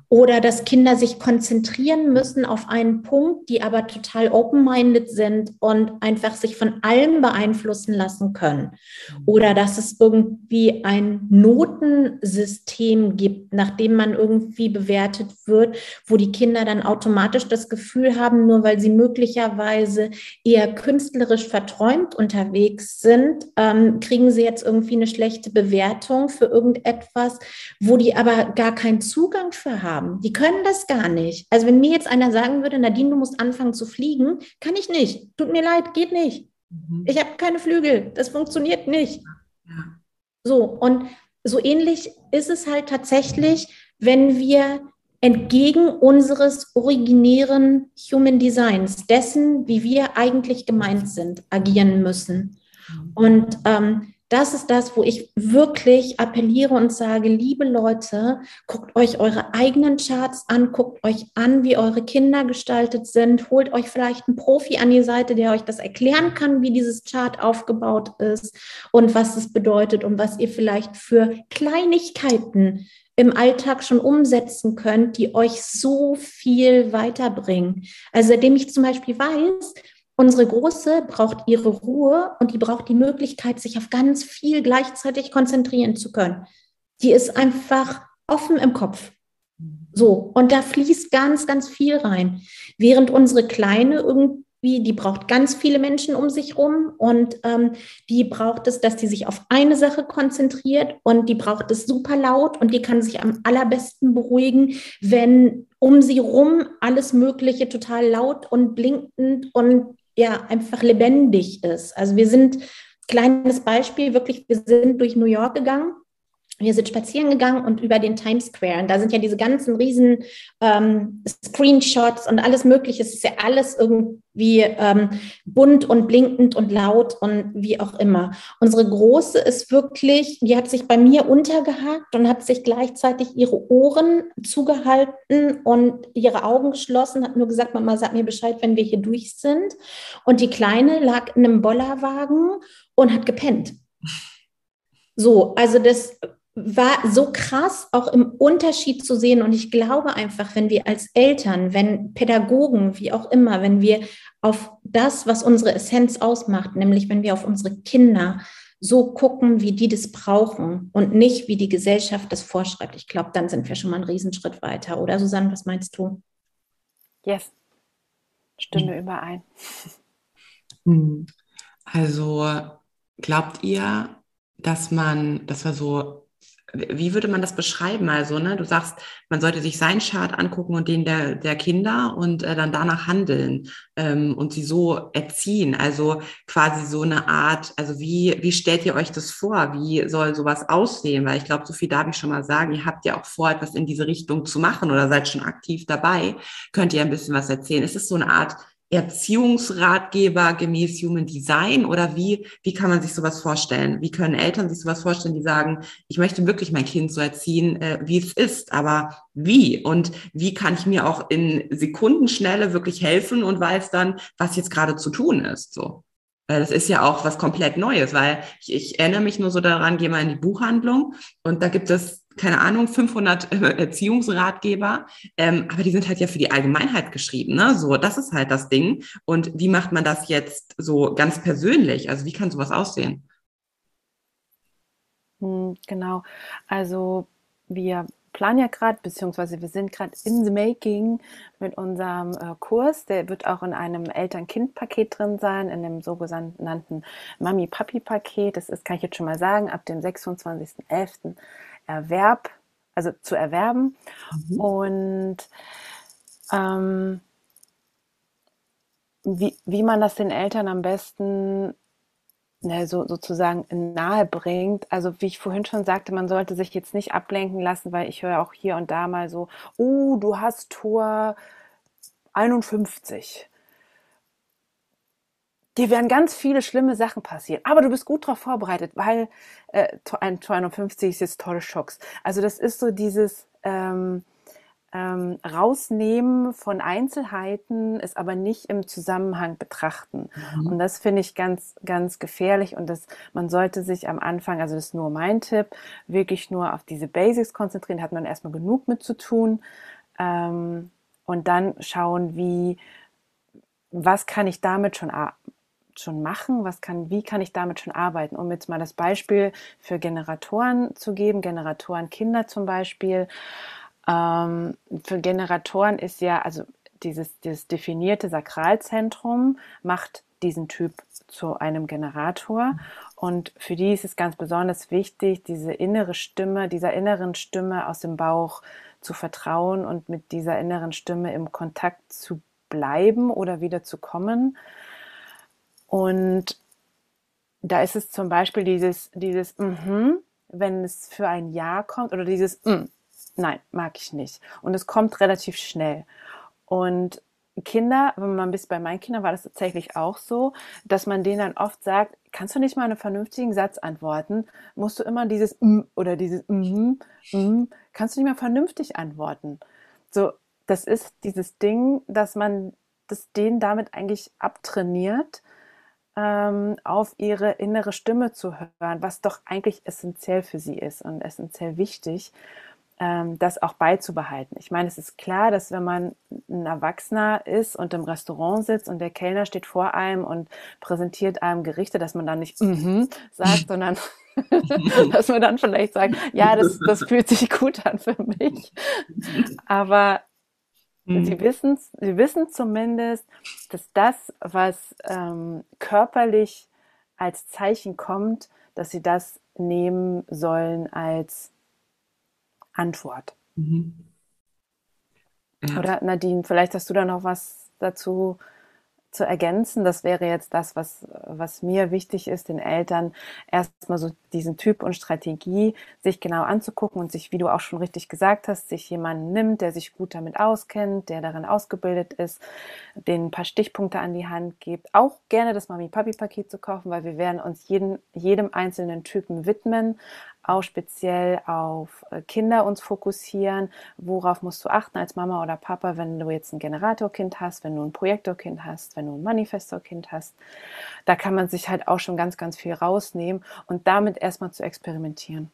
oder dass Kinder sich konzentrieren müssen auf einen Punkt, die aber total open-minded sind und einfach sich von allem beeinflussen lassen können. Oder dass es irgendwie ein Notensystem gibt, nachdem man irgendwie bewertet wird, wo die Kinder dann automatisch das Gefühl haben, nur weil sie möglicherweise eher künstlerisch verträumt unterwegs sind, ähm, kriegen sie jetzt irgendwie eine schlechte Bewertung für irgendetwas, wo die aber gar keinen Zugang für haben haben. Die können das gar nicht. Also wenn mir jetzt einer sagen würde, Nadine, du musst anfangen zu fliegen, kann ich nicht. Tut mir leid, geht nicht. Mhm. Ich habe keine Flügel. Das funktioniert nicht. Ja. So, und so ähnlich ist es halt tatsächlich, wenn wir entgegen unseres originären Human Designs, dessen, wie wir eigentlich gemeint sind, agieren müssen. Mhm. Und ähm, das ist das, wo ich wirklich appelliere und sage, liebe Leute, guckt euch eure eigenen Charts an, guckt euch an, wie eure Kinder gestaltet sind, holt euch vielleicht einen Profi an die Seite, der euch das erklären kann, wie dieses Chart aufgebaut ist und was es bedeutet und was ihr vielleicht für Kleinigkeiten im Alltag schon umsetzen könnt, die euch so viel weiterbringen. Also seitdem ich zum Beispiel weiß, Unsere Große braucht ihre Ruhe und die braucht die Möglichkeit, sich auf ganz viel gleichzeitig konzentrieren zu können. Die ist einfach offen im Kopf. So, und da fließt ganz, ganz viel rein. Während unsere Kleine irgendwie, die braucht ganz viele Menschen um sich rum und ähm, die braucht es, dass die sich auf eine Sache konzentriert und die braucht es super laut und die kann sich am allerbesten beruhigen, wenn um sie rum alles Mögliche total laut und blinkend und ja einfach lebendig ist. Also wir sind kleines Beispiel, wirklich, wir sind durch New York gegangen wir sind spazieren gegangen und über den Times Square. Und da sind ja diese ganzen riesen ähm, Screenshots und alles Mögliche. Es ist ja alles irgendwie ähm, bunt und blinkend und laut und wie auch immer. Unsere Große ist wirklich, die hat sich bei mir untergehakt und hat sich gleichzeitig ihre Ohren zugehalten und ihre Augen geschlossen, hat nur gesagt, Mama, sag mir Bescheid, wenn wir hier durch sind. Und die Kleine lag in einem Bollerwagen und hat gepennt. So, also das war so krass auch im Unterschied zu sehen. Und ich glaube einfach, wenn wir als Eltern, wenn Pädagogen, wie auch immer, wenn wir auf das, was unsere Essenz ausmacht, nämlich wenn wir auf unsere Kinder so gucken, wie die das brauchen und nicht, wie die Gesellschaft das vorschreibt, ich glaube, dann sind wir schon mal einen Riesenschritt weiter. Oder Susanne, was meinst du? Yes, stimme mhm. überein. Hm. Also glaubt ihr, dass man, dass wir so wie würde man das beschreiben? Also, ne, du sagst, man sollte sich seinen Chart angucken und den der, der Kinder und äh, dann danach handeln ähm, und sie so erziehen. Also quasi so eine Art, also wie, wie stellt ihr euch das vor? Wie soll sowas aussehen? Weil ich glaube, so viel darf ich schon mal sagen. Ihr habt ja auch vor, etwas in diese Richtung zu machen oder seid schon aktiv dabei. Könnt ihr ein bisschen was erzählen? Ist es so eine Art Erziehungsratgeber gemäß Human Design oder wie, wie kann man sich sowas vorstellen? Wie können Eltern sich sowas vorstellen, die sagen, ich möchte wirklich mein Kind so erziehen, äh, wie es ist, aber wie? Und wie kann ich mir auch in Sekundenschnelle wirklich helfen und weiß dann, was jetzt gerade zu tun ist, so? Weil das ist ja auch was komplett Neues, weil ich, ich erinnere mich nur so daran, gehe mal in die Buchhandlung und da gibt es keine Ahnung, 500 äh, Erziehungsratgeber, ähm, aber die sind halt ja für die Allgemeinheit geschrieben, ne? So, das ist halt das Ding. Und wie macht man das jetzt so ganz persönlich? Also wie kann sowas aussehen? Hm, genau. Also wir planen ja gerade, beziehungsweise wir sind gerade in the making mit unserem äh, Kurs. Der wird auch in einem Eltern-Kind-Paket drin sein, in dem sogenannten Mami-Papi-Paket. Das ist, kann ich jetzt schon mal sagen, ab dem 26.11. Erwerb, also zu erwerben. Mhm. Und ähm, wie, wie man das den Eltern am besten ne, so, sozusagen nahe bringt. Also wie ich vorhin schon sagte, man sollte sich jetzt nicht ablenken lassen, weil ich höre auch hier und da mal so, oh, du hast Tor 51 dir werden ganz viele schlimme Sachen passieren, aber du bist gut darauf vorbereitet, weil äh, ein 250 ist jetzt tolle Schocks. Also das ist so dieses ähm, ähm, Rausnehmen von Einzelheiten, es aber nicht im Zusammenhang betrachten. Mhm. Und das finde ich ganz, ganz gefährlich und das, man sollte sich am Anfang, also das ist nur mein Tipp, wirklich nur auf diese Basics konzentrieren, hat man erstmal genug mit zu tun ähm, und dann schauen, wie, was kann ich damit schon schon machen? Was kann, wie kann ich damit schon arbeiten? Um jetzt mal das Beispiel für Generatoren zu geben, Generatorenkinder zum Beispiel. Ähm, für Generatoren ist ja, also dieses, dieses definierte Sakralzentrum macht diesen Typ zu einem Generator. Und für die ist es ganz besonders wichtig, diese innere Stimme, dieser inneren Stimme aus dem Bauch zu vertrauen und mit dieser inneren Stimme im Kontakt zu bleiben oder wieder zu kommen. Und da ist es zum Beispiel dieses, dieses, mm wenn es für ein Ja kommt, oder dieses, mm, nein, mag ich nicht. Und es kommt relativ schnell. Und Kinder, wenn man bis bei meinen Kindern war das tatsächlich auch so, dass man denen dann oft sagt, kannst du nicht mal einen vernünftigen Satz antworten? Musst du immer dieses mm oder dieses mm, mm, kannst du nicht mal vernünftig antworten? So, das ist dieses Ding, dass man das denen damit eigentlich abtrainiert, ähm, auf ihre innere Stimme zu hören, was doch eigentlich essentiell für sie ist und essentiell wichtig, ähm, das auch beizubehalten. Ich meine, es ist klar, dass wenn man ein Erwachsener ist und im Restaurant sitzt und der Kellner steht vor einem und präsentiert einem Gerichte, dass man dann nicht -hmm sagt, sondern dass man dann vielleicht sagt, ja, das, das fühlt sich gut an für mich. Aber Mhm. Sie wissen, sie wissen zumindest, dass das, was ähm, körperlich als Zeichen kommt, dass sie das nehmen sollen als Antwort. Mhm. Ja. Oder Nadine, vielleicht hast du da noch was dazu zu ergänzen. Das wäre jetzt das, was, was mir wichtig ist, den Eltern erstmal so diesen Typ und Strategie sich genau anzugucken und sich, wie du auch schon richtig gesagt hast, sich jemanden nimmt, der sich gut damit auskennt, der darin ausgebildet ist, den ein paar Stichpunkte an die Hand gibt. Auch gerne das Mami-Papi-Paket zu kaufen, weil wir werden uns jeden, jedem einzelnen Typen widmen auch speziell auf äh, Kinder uns fokussieren. Worauf musst du achten als Mama oder Papa, wenn du jetzt ein Generatorkind hast, wenn du ein Projektorkind hast, wenn du ein Manifestorkind hast? Da kann man sich halt auch schon ganz, ganz viel rausnehmen und damit erstmal zu experimentieren.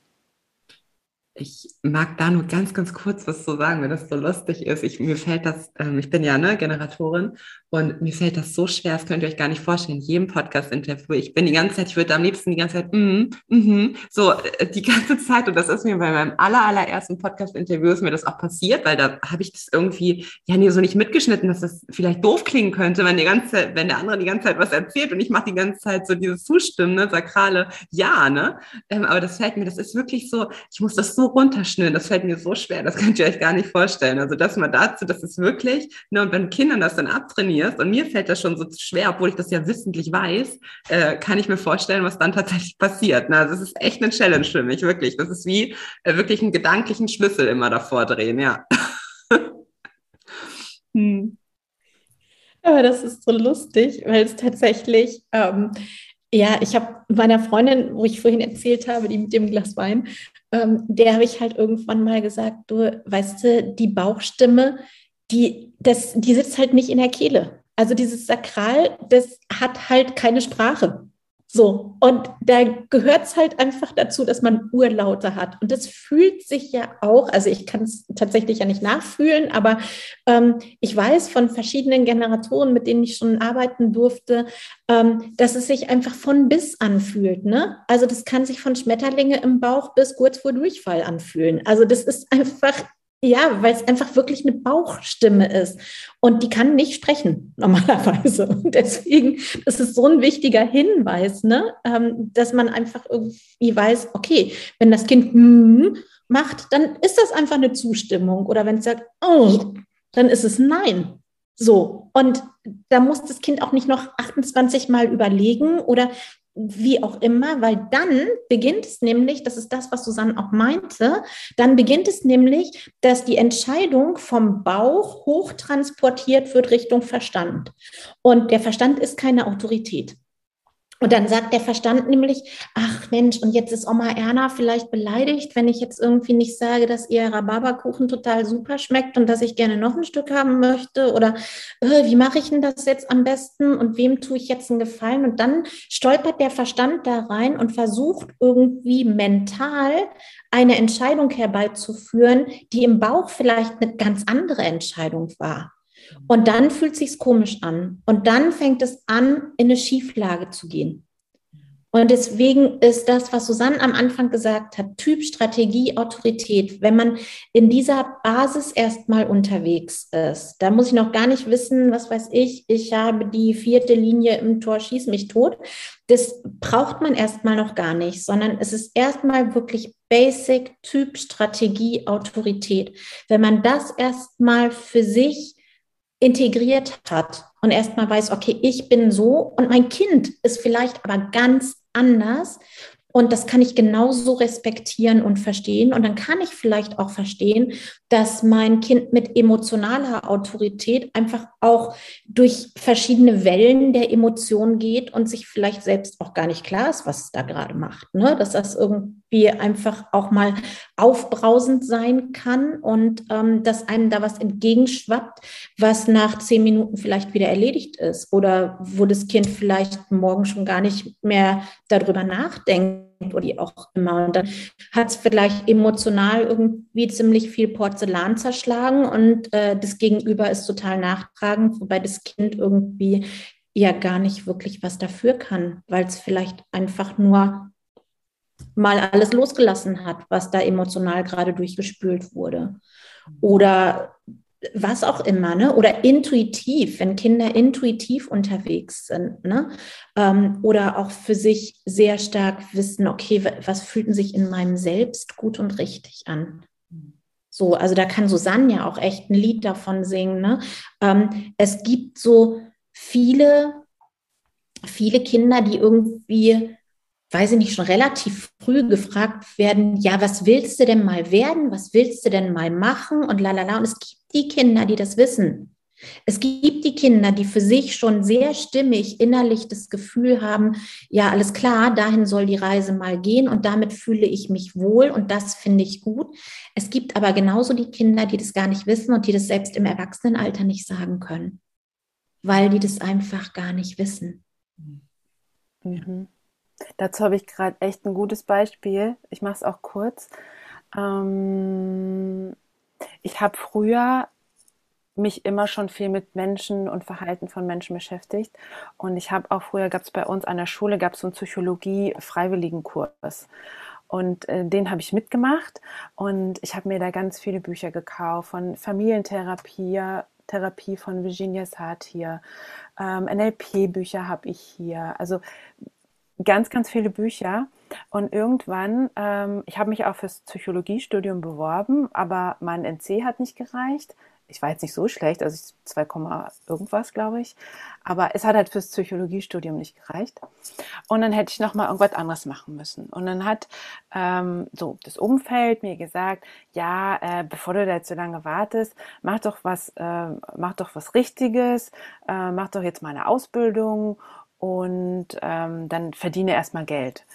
Ich mag da nur ganz, ganz kurz was zu sagen, wenn das so lustig ist. Ich, mir fällt das, ähm, ich bin ja ne, Generatorin und mir fällt das so schwer, das könnt ihr euch gar nicht vorstellen. In jedem Podcast-Interview, ich bin die ganze Zeit, ich würde am liebsten die ganze Zeit, mm, mm, so äh, die ganze Zeit. Und das ist mir bei meinem aller, allerersten Podcast-Interview ist mir das auch passiert, weil da habe ich das irgendwie ja nie so nicht mitgeschnitten, dass das vielleicht doof klingen könnte, wenn die ganze wenn der andere die ganze Zeit was erzählt und ich mache die ganze Zeit so dieses Zustimmen, ne, sakrale Ja, ne? Ähm, aber das fällt mir, das ist wirklich so, ich muss das so runterschnüren, das fällt mir so schwer, das könnt ihr euch gar nicht vorstellen. Also das mal dazu, das ist wirklich, ne, und wenn Kindern das dann abtrainieren, trainierst, und mir fällt das schon so schwer, obwohl ich das ja wissentlich weiß, äh, kann ich mir vorstellen, was dann tatsächlich passiert. Ne? Also es ist echt eine Challenge für mich, wirklich. Das ist wie äh, wirklich einen gedanklichen Schlüssel immer davor drehen, ja. hm. Aber das ist so lustig, weil es tatsächlich, ähm, ja, ich habe meiner Freundin, wo ich vorhin erzählt habe, die mit dem Glas Wein, ähm, der habe ich halt irgendwann mal gesagt, du, weißt du, die Bauchstimme, die, das, die sitzt halt nicht in der Kehle. Also dieses Sakral, das hat halt keine Sprache. So, und da gehört es halt einfach dazu, dass man Urlaute hat. Und das fühlt sich ja auch, also ich kann es tatsächlich ja nicht nachfühlen, aber ähm, ich weiß von verschiedenen Generatoren, mit denen ich schon arbeiten durfte, ähm, dass es sich einfach von bis anfühlt. Ne? Also das kann sich von Schmetterlinge im Bauch bis kurz vor Durchfall anfühlen. Also das ist einfach ja, weil es einfach wirklich eine Bauchstimme ist. Und die kann nicht sprechen, normalerweise. Und deswegen ist es so ein wichtiger Hinweis, ne? Ähm, dass man einfach irgendwie weiß, okay, wenn das Kind mm macht, dann ist das einfach eine Zustimmung. Oder wenn es sagt, oh, dann ist es Nein. So. Und da muss das Kind auch nicht noch 28 Mal überlegen oder wie auch immer, weil dann beginnt es nämlich, das ist das, was Susanne auch meinte, dann beginnt es nämlich, dass die Entscheidung vom Bauch hochtransportiert wird Richtung Verstand. Und der Verstand ist keine Autorität. Und dann sagt der Verstand nämlich, ach Mensch, und jetzt ist Oma Erna vielleicht beleidigt, wenn ich jetzt irgendwie nicht sage, dass ihr Rhabarberkuchen total super schmeckt und dass ich gerne noch ein Stück haben möchte. Oder äh, wie mache ich denn das jetzt am besten und wem tue ich jetzt einen Gefallen? Und dann stolpert der Verstand da rein und versucht irgendwie mental eine Entscheidung herbeizuführen, die im Bauch vielleicht eine ganz andere Entscheidung war. Und dann fühlt sich's komisch an. Und dann fängt es an, in eine Schieflage zu gehen. Und deswegen ist das, was Susanne am Anfang gesagt hat, Typ, Strategie, Autorität, wenn man in dieser Basis erstmal unterwegs ist, da muss ich noch gar nicht wissen, was weiß ich, ich habe die vierte Linie im Tor, schieß mich tot. Das braucht man erstmal noch gar nicht, sondern es ist erstmal wirklich Basic, Typ, Strategie, Autorität. Wenn man das erstmal für sich integriert hat und erstmal weiß, okay, ich bin so und mein Kind ist vielleicht aber ganz anders und das kann ich genauso respektieren und verstehen. Und dann kann ich vielleicht auch verstehen, dass mein Kind mit emotionaler Autorität einfach auch durch verschiedene Wellen der Emotionen geht und sich vielleicht selbst auch gar nicht klar ist, was es da gerade macht. Ne? Dass das irgendwie einfach auch mal aufbrausend sein kann und ähm, dass einem da was entgegenschwappt, was nach zehn Minuten vielleicht wieder erledigt ist oder wo das Kind vielleicht morgen schon gar nicht mehr darüber nachdenkt oder wie auch immer. Und dann hat es vielleicht emotional irgendwie ziemlich viel Porzellan zerschlagen und äh, das Gegenüber ist total nachtragend, wobei das Kind irgendwie ja gar nicht wirklich was dafür kann, weil es vielleicht einfach nur mal alles losgelassen hat, was da emotional gerade durchgespült wurde. Oder was auch immer, ne? Oder intuitiv, wenn Kinder intuitiv unterwegs sind, ne? Ähm, oder auch für sich sehr stark wissen, okay, was fühlt sich in meinem Selbst gut und richtig an? So, also da kann Susanne ja auch echt ein Lied davon singen. Ne? Ähm, es gibt so viele, viele Kinder, die irgendwie weiß ich nicht, schon relativ früh gefragt werden, ja, was willst du denn mal werden? Was willst du denn mal machen? Und lalala. Und es gibt die Kinder, die das wissen. Es gibt die Kinder, die für sich schon sehr stimmig innerlich das Gefühl haben, ja, alles klar, dahin soll die Reise mal gehen und damit fühle ich mich wohl und das finde ich gut. Es gibt aber genauso die Kinder, die das gar nicht wissen und die das selbst im Erwachsenenalter nicht sagen können, weil die das einfach gar nicht wissen. Mhm. Dazu habe ich gerade echt ein gutes Beispiel. Ich mache es auch kurz. Ähm, ich habe früher mich immer schon viel mit Menschen und Verhalten von Menschen beschäftigt. Und ich habe auch früher, gab es bei uns an der Schule, gab es so einen Psychologie-Freiwilligenkurs. Und äh, den habe ich mitgemacht und ich habe mir da ganz viele Bücher gekauft von Familientherapie, Therapie von Virginia Satir, ähm, NLP-Bücher habe ich hier. Also ganz, ganz viele Bücher. Und irgendwann, ähm, ich habe mich auch fürs Psychologiestudium beworben, aber mein NC hat nicht gereicht. Ich war jetzt nicht so schlecht, also 2, irgendwas, glaube ich. Aber es hat halt fürs Psychologiestudium nicht gereicht. Und dann hätte ich nochmal irgendwas anderes machen müssen. Und dann hat ähm, so das Umfeld mir gesagt, ja, äh, bevor du da jetzt so lange wartest, mach doch was, äh, mach doch was Richtiges, äh, mach doch jetzt mal eine Ausbildung und ähm, dann verdiene erstmal Geld.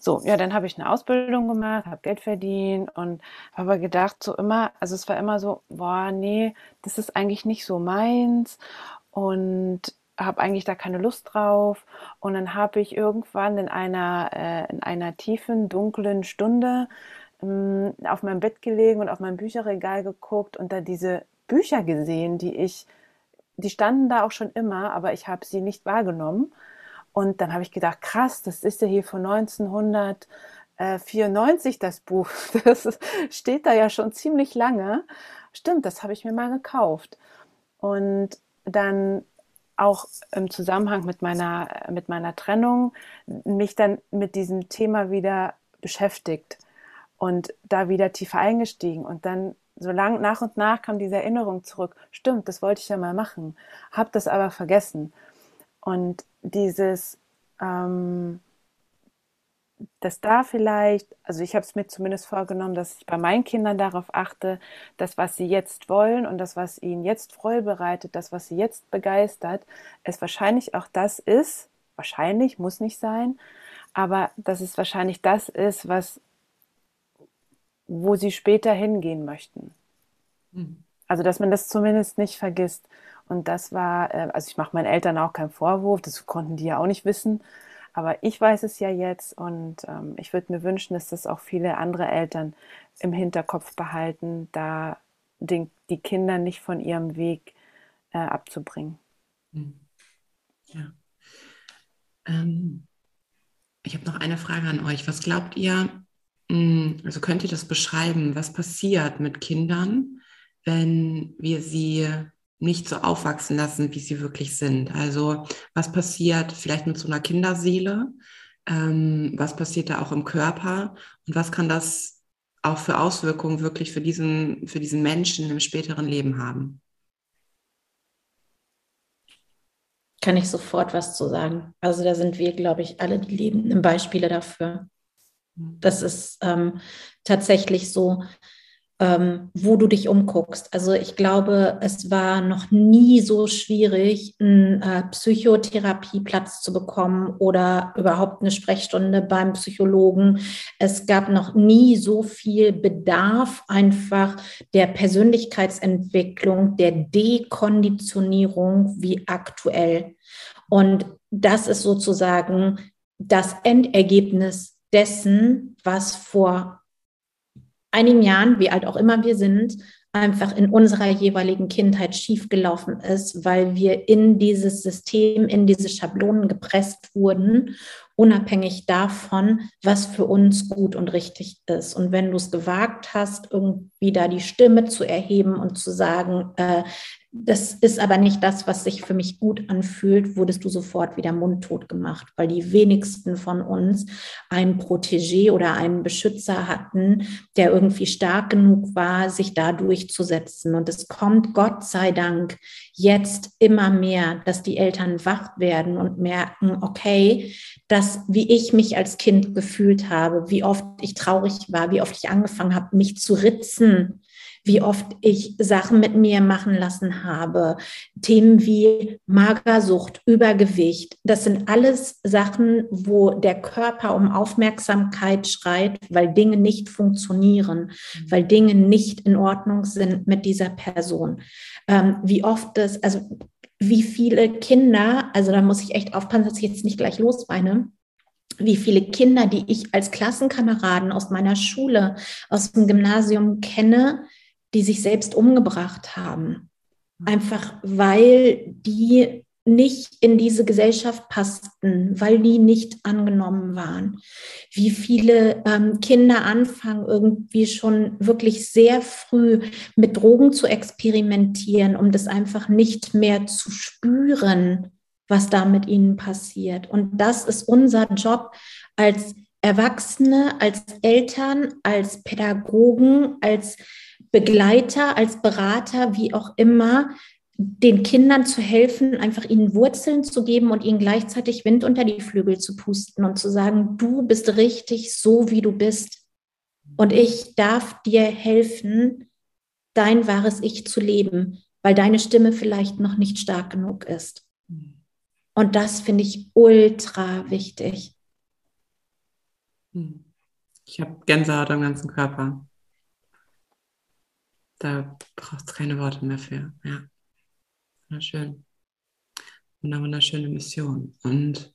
So, ja, dann habe ich eine Ausbildung gemacht, habe Geld verdient und habe gedacht, so immer, also es war immer so, boah, nee, das ist eigentlich nicht so meins und habe eigentlich da keine Lust drauf. Und dann habe ich irgendwann in einer, äh, in einer tiefen, dunklen Stunde ähm, auf meinem Bett gelegen und auf mein Bücherregal geguckt und da diese Bücher gesehen, die ich die standen da auch schon immer, aber ich habe sie nicht wahrgenommen. Und dann habe ich gedacht, krass, das ist ja hier von 1994 das Buch. Das steht da ja schon ziemlich lange. Stimmt, das habe ich mir mal gekauft. Und dann auch im Zusammenhang mit meiner, mit meiner Trennung mich dann mit diesem Thema wieder beschäftigt und da wieder tiefer eingestiegen und dann so lang nach und nach kam diese Erinnerung zurück. Stimmt, das wollte ich ja mal machen, habe das aber vergessen. Und dieses, ähm, dass da vielleicht, also ich habe es mir zumindest vorgenommen, dass ich bei meinen Kindern darauf achte, das, was sie jetzt wollen und das, was ihnen jetzt Freude bereitet, das, was sie jetzt begeistert, es wahrscheinlich auch das ist, wahrscheinlich, muss nicht sein, aber dass es wahrscheinlich das ist, was wo sie später hingehen möchten. Mhm. Also, dass man das zumindest nicht vergisst. Und das war, äh, also ich mache meinen Eltern auch keinen Vorwurf, das konnten die ja auch nicht wissen. Aber ich weiß es ja jetzt und ähm, ich würde mir wünschen, dass das auch viele andere Eltern im Hinterkopf behalten, da den, die Kinder nicht von ihrem Weg äh, abzubringen. Mhm. Ja. Ähm, ich habe noch eine Frage an euch. Was glaubt ihr, also könnt ihr das beschreiben, was passiert mit Kindern, wenn wir sie nicht so aufwachsen lassen, wie sie wirklich sind? Also was passiert vielleicht mit so einer Kinderseele? Ähm, was passiert da auch im Körper? Und was kann das auch für Auswirkungen wirklich für diesen, für diesen Menschen im späteren Leben haben? Kann ich sofort was zu sagen. Also da sind wir, glaube ich, alle die lebenden Beispiele dafür. Das ist ähm, tatsächlich so, ähm, wo du dich umguckst. Also ich glaube, es war noch nie so schwierig, einen äh, Psychotherapieplatz zu bekommen oder überhaupt eine Sprechstunde beim Psychologen. Es gab noch nie so viel Bedarf einfach der Persönlichkeitsentwicklung, der Dekonditionierung wie aktuell. Und das ist sozusagen das Endergebnis dessen, was vor einigen Jahren, wie alt auch immer wir sind, einfach in unserer jeweiligen Kindheit schiefgelaufen ist, weil wir in dieses System, in diese Schablonen gepresst wurden, unabhängig davon, was für uns gut und richtig ist. Und wenn du es gewagt hast, irgendwie da die Stimme zu erheben und zu sagen, äh, das ist aber nicht das, was sich für mich gut anfühlt, wurdest du sofort wieder mundtot gemacht, weil die wenigsten von uns einen Protégé oder einen Beschützer hatten, der irgendwie stark genug war, sich da durchzusetzen. Und es kommt Gott sei Dank jetzt immer mehr, dass die Eltern wach werden und merken, okay, dass wie ich mich als Kind gefühlt habe, wie oft ich traurig war, wie oft ich angefangen habe, mich zu ritzen wie oft ich Sachen mit mir machen lassen habe. Themen wie Magersucht, Übergewicht, das sind alles Sachen, wo der Körper um Aufmerksamkeit schreit, weil Dinge nicht funktionieren, mhm. weil Dinge nicht in Ordnung sind mit dieser Person. Ähm, wie oft das, also wie viele Kinder, also da muss ich echt aufpassen, dass ich jetzt nicht gleich losweine, wie viele Kinder, die ich als Klassenkameraden aus meiner Schule, aus dem Gymnasium kenne, die sich selbst umgebracht haben. Einfach weil die nicht in diese Gesellschaft passten, weil die nicht angenommen waren. Wie viele ähm, Kinder anfangen, irgendwie schon wirklich sehr früh mit Drogen zu experimentieren, um das einfach nicht mehr zu spüren, was da mit ihnen passiert. Und das ist unser Job als Erwachsene, als Eltern, als Pädagogen, als Begleiter, als Berater, wie auch immer, den Kindern zu helfen, einfach ihnen Wurzeln zu geben und ihnen gleichzeitig Wind unter die Flügel zu pusten und zu sagen, du bist richtig so, wie du bist. Und ich darf dir helfen, dein wahres Ich zu leben, weil deine Stimme vielleicht noch nicht stark genug ist. Und das finde ich ultra wichtig. Ich habe Gänsehaut am ganzen Körper. Da braucht es keine Worte mehr für. Ja. Wunderschön. Eine wunderschöne Mission. Und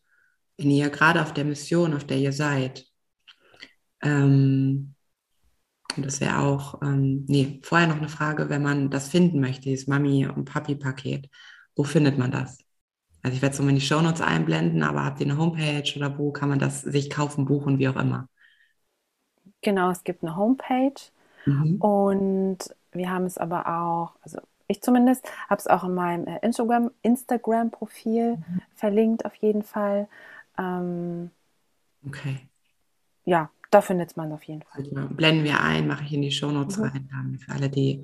wenn ihr gerade auf der Mission, auf der ihr seid, ähm, das wäre auch, ähm, nee, vorher noch eine Frage, wenn man das finden möchte, dieses Mami- und Papi-Paket, wo findet man das? Also ich werde es nochmal in die Shownotes einblenden, aber habt ihr eine Homepage oder wo kann man das sich kaufen, buchen, wie auch immer? Genau, es gibt eine Homepage mhm. und wir haben es aber auch, also ich zumindest, habe es auch in meinem äh, Instagram, Instagram-Profil mhm. verlinkt auf jeden Fall. Ähm, okay. Ja, da findet man es auf jeden Fall. Blenden wir ein, mache ich in die Shownotes mhm. rein, dann für alle, die,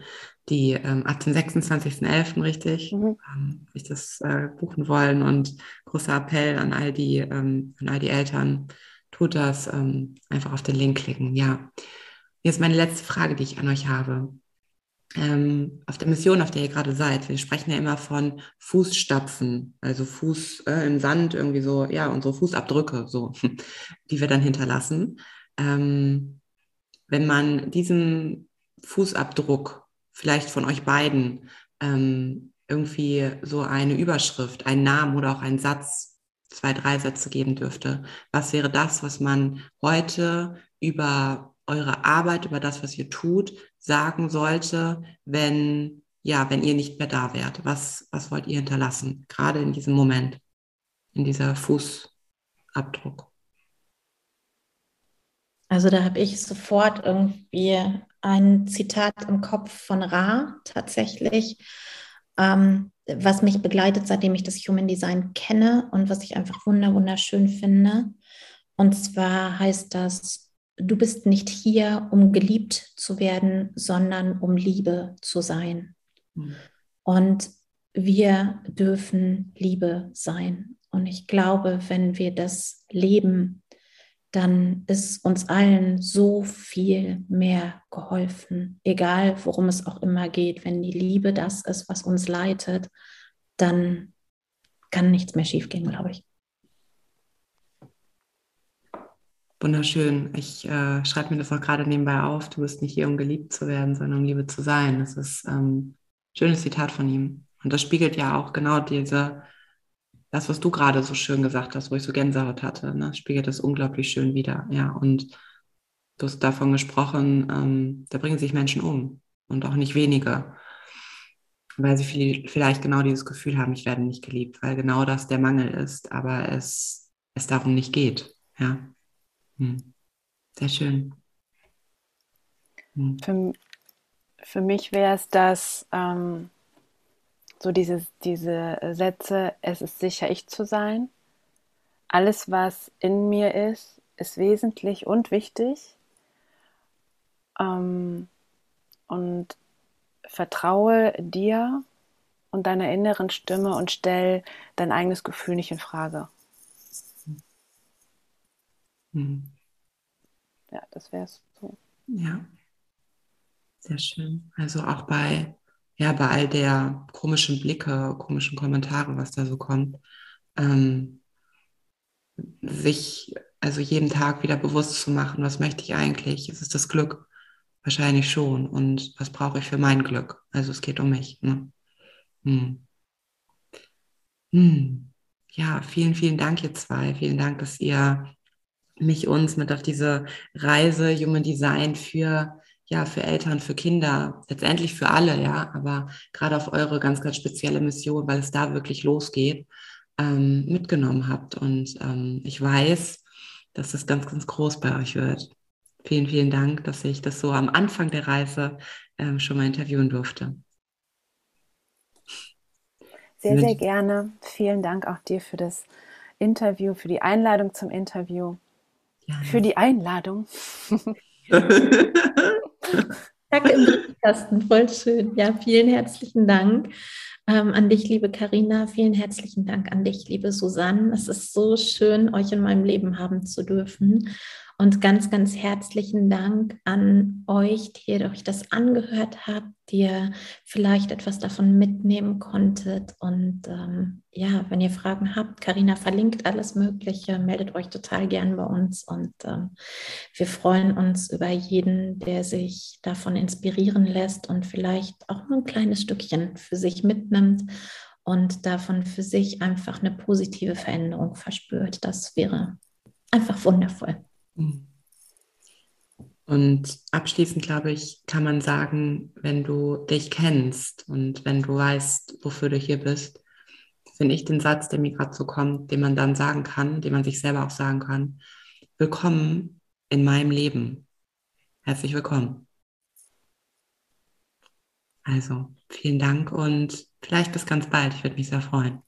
die ähm, ab dem 26.11. richtig, mhm. ähm, sich das äh, buchen wollen und großer Appell an all die, ähm, an all die Eltern, tut das, ähm, einfach auf den Link klicken, ja. Jetzt meine letzte Frage, die ich an euch habe ähm, auf der Mission, auf der ihr gerade seid, wir sprechen ja immer von Fußstapfen, also Fuß äh, im Sand, irgendwie so, ja, unsere Fußabdrücke, so, die wir dann hinterlassen. Ähm, wenn man diesen Fußabdruck vielleicht von euch beiden ähm, irgendwie so eine Überschrift, einen Namen oder auch einen Satz, zwei, drei Sätze geben dürfte, was wäre das, was man heute über eure Arbeit, über das, was ihr tut, sagen sollte, wenn, ja, wenn ihr nicht mehr da wärt? Was, was wollt ihr hinterlassen, gerade in diesem Moment, in dieser Fußabdruck? Also da habe ich sofort irgendwie ein Zitat im Kopf von Ra tatsächlich, ähm, was mich begleitet, seitdem ich das Human Design kenne und was ich einfach wunderschön finde. Und zwar heißt das, du bist nicht hier, um geliebt zu werden, sondern um Liebe zu sein. Mhm. Und wir dürfen Liebe sein. Und ich glaube, wenn wir das leben, dann ist uns allen so viel mehr geholfen. Egal, worum es auch immer geht. Wenn die Liebe das ist, was uns leitet, dann kann nichts mehr schiefgehen, glaube ich. Wunderschön. Ich äh, schreibe mir das auch gerade nebenbei auf. Du bist nicht hier, um geliebt zu werden, sondern um Liebe zu sein. Das ist ähm, ein schönes Zitat von ihm. Und das spiegelt ja auch genau diese, das, was du gerade so schön gesagt hast, wo ich so Gänsehaut hatte, ne? spiegelt das unglaublich schön wieder. Ja, und du hast davon gesprochen, ähm, da bringen sich Menschen um und auch nicht wenige, weil sie viel, vielleicht genau dieses Gefühl haben, ich werde nicht geliebt, weil genau das der Mangel ist, aber es, es darum nicht geht. Ja. Hm. Sehr schön. Hm. Für, für mich wäre es das, ähm, so diese, diese Sätze, es ist sicher, ich zu sein. Alles, was in mir ist, ist wesentlich und wichtig. Ähm, und vertraue dir und deiner inneren Stimme und stell dein eigenes Gefühl nicht in Frage. Hm. Ja, das wäre es so. Ja. Sehr schön. Also auch bei, ja, bei all der komischen Blicke, komischen Kommentare, was da so kommt, ähm, sich also jeden Tag wieder bewusst zu machen, was möchte ich eigentlich? Ist es das Glück? Wahrscheinlich schon. Und was brauche ich für mein Glück? Also es geht um mich. Ne? Hm. Hm. Ja, vielen, vielen Dank, ihr zwei. Vielen Dank, dass ihr mich uns mit auf diese Reise Human Design für ja, für Eltern, für Kinder, letztendlich für alle, ja, aber gerade auf eure ganz, ganz spezielle Mission, weil es da wirklich losgeht, ähm, mitgenommen habt. Und ähm, ich weiß, dass das ganz, ganz groß bei euch wird. Vielen, vielen Dank, dass ich das so am Anfang der Reise ähm, schon mal interviewen durfte. Sehr, sehr gerne. Vielen Dank auch dir für das Interview, für die Einladung zum Interview. Für die Einladung. Danke im Briefkasten, voll schön. Ja, vielen herzlichen Dank ähm, an dich, liebe Karina. Vielen herzlichen Dank an dich, liebe Susanne. Es ist so schön, euch in meinem Leben haben zu dürfen. Und ganz, ganz herzlichen Dank an euch, die ihr euch das angehört habt, die ihr vielleicht etwas davon mitnehmen konntet. Und ähm, ja, wenn ihr Fragen habt, Karina verlinkt alles Mögliche, meldet euch total gern bei uns. Und ähm, wir freuen uns über jeden, der sich davon inspirieren lässt und vielleicht auch nur ein kleines Stückchen für sich mitnimmt und davon für sich einfach eine positive Veränderung verspürt. Das wäre einfach wundervoll. Und abschließend, glaube ich, kann man sagen, wenn du dich kennst und wenn du weißt, wofür du hier bist, finde ich den Satz, der mir gerade so kommt, den man dann sagen kann, den man sich selber auch sagen kann. Willkommen in meinem Leben. Herzlich willkommen. Also, vielen Dank und vielleicht bis ganz bald. Ich würde mich sehr freuen.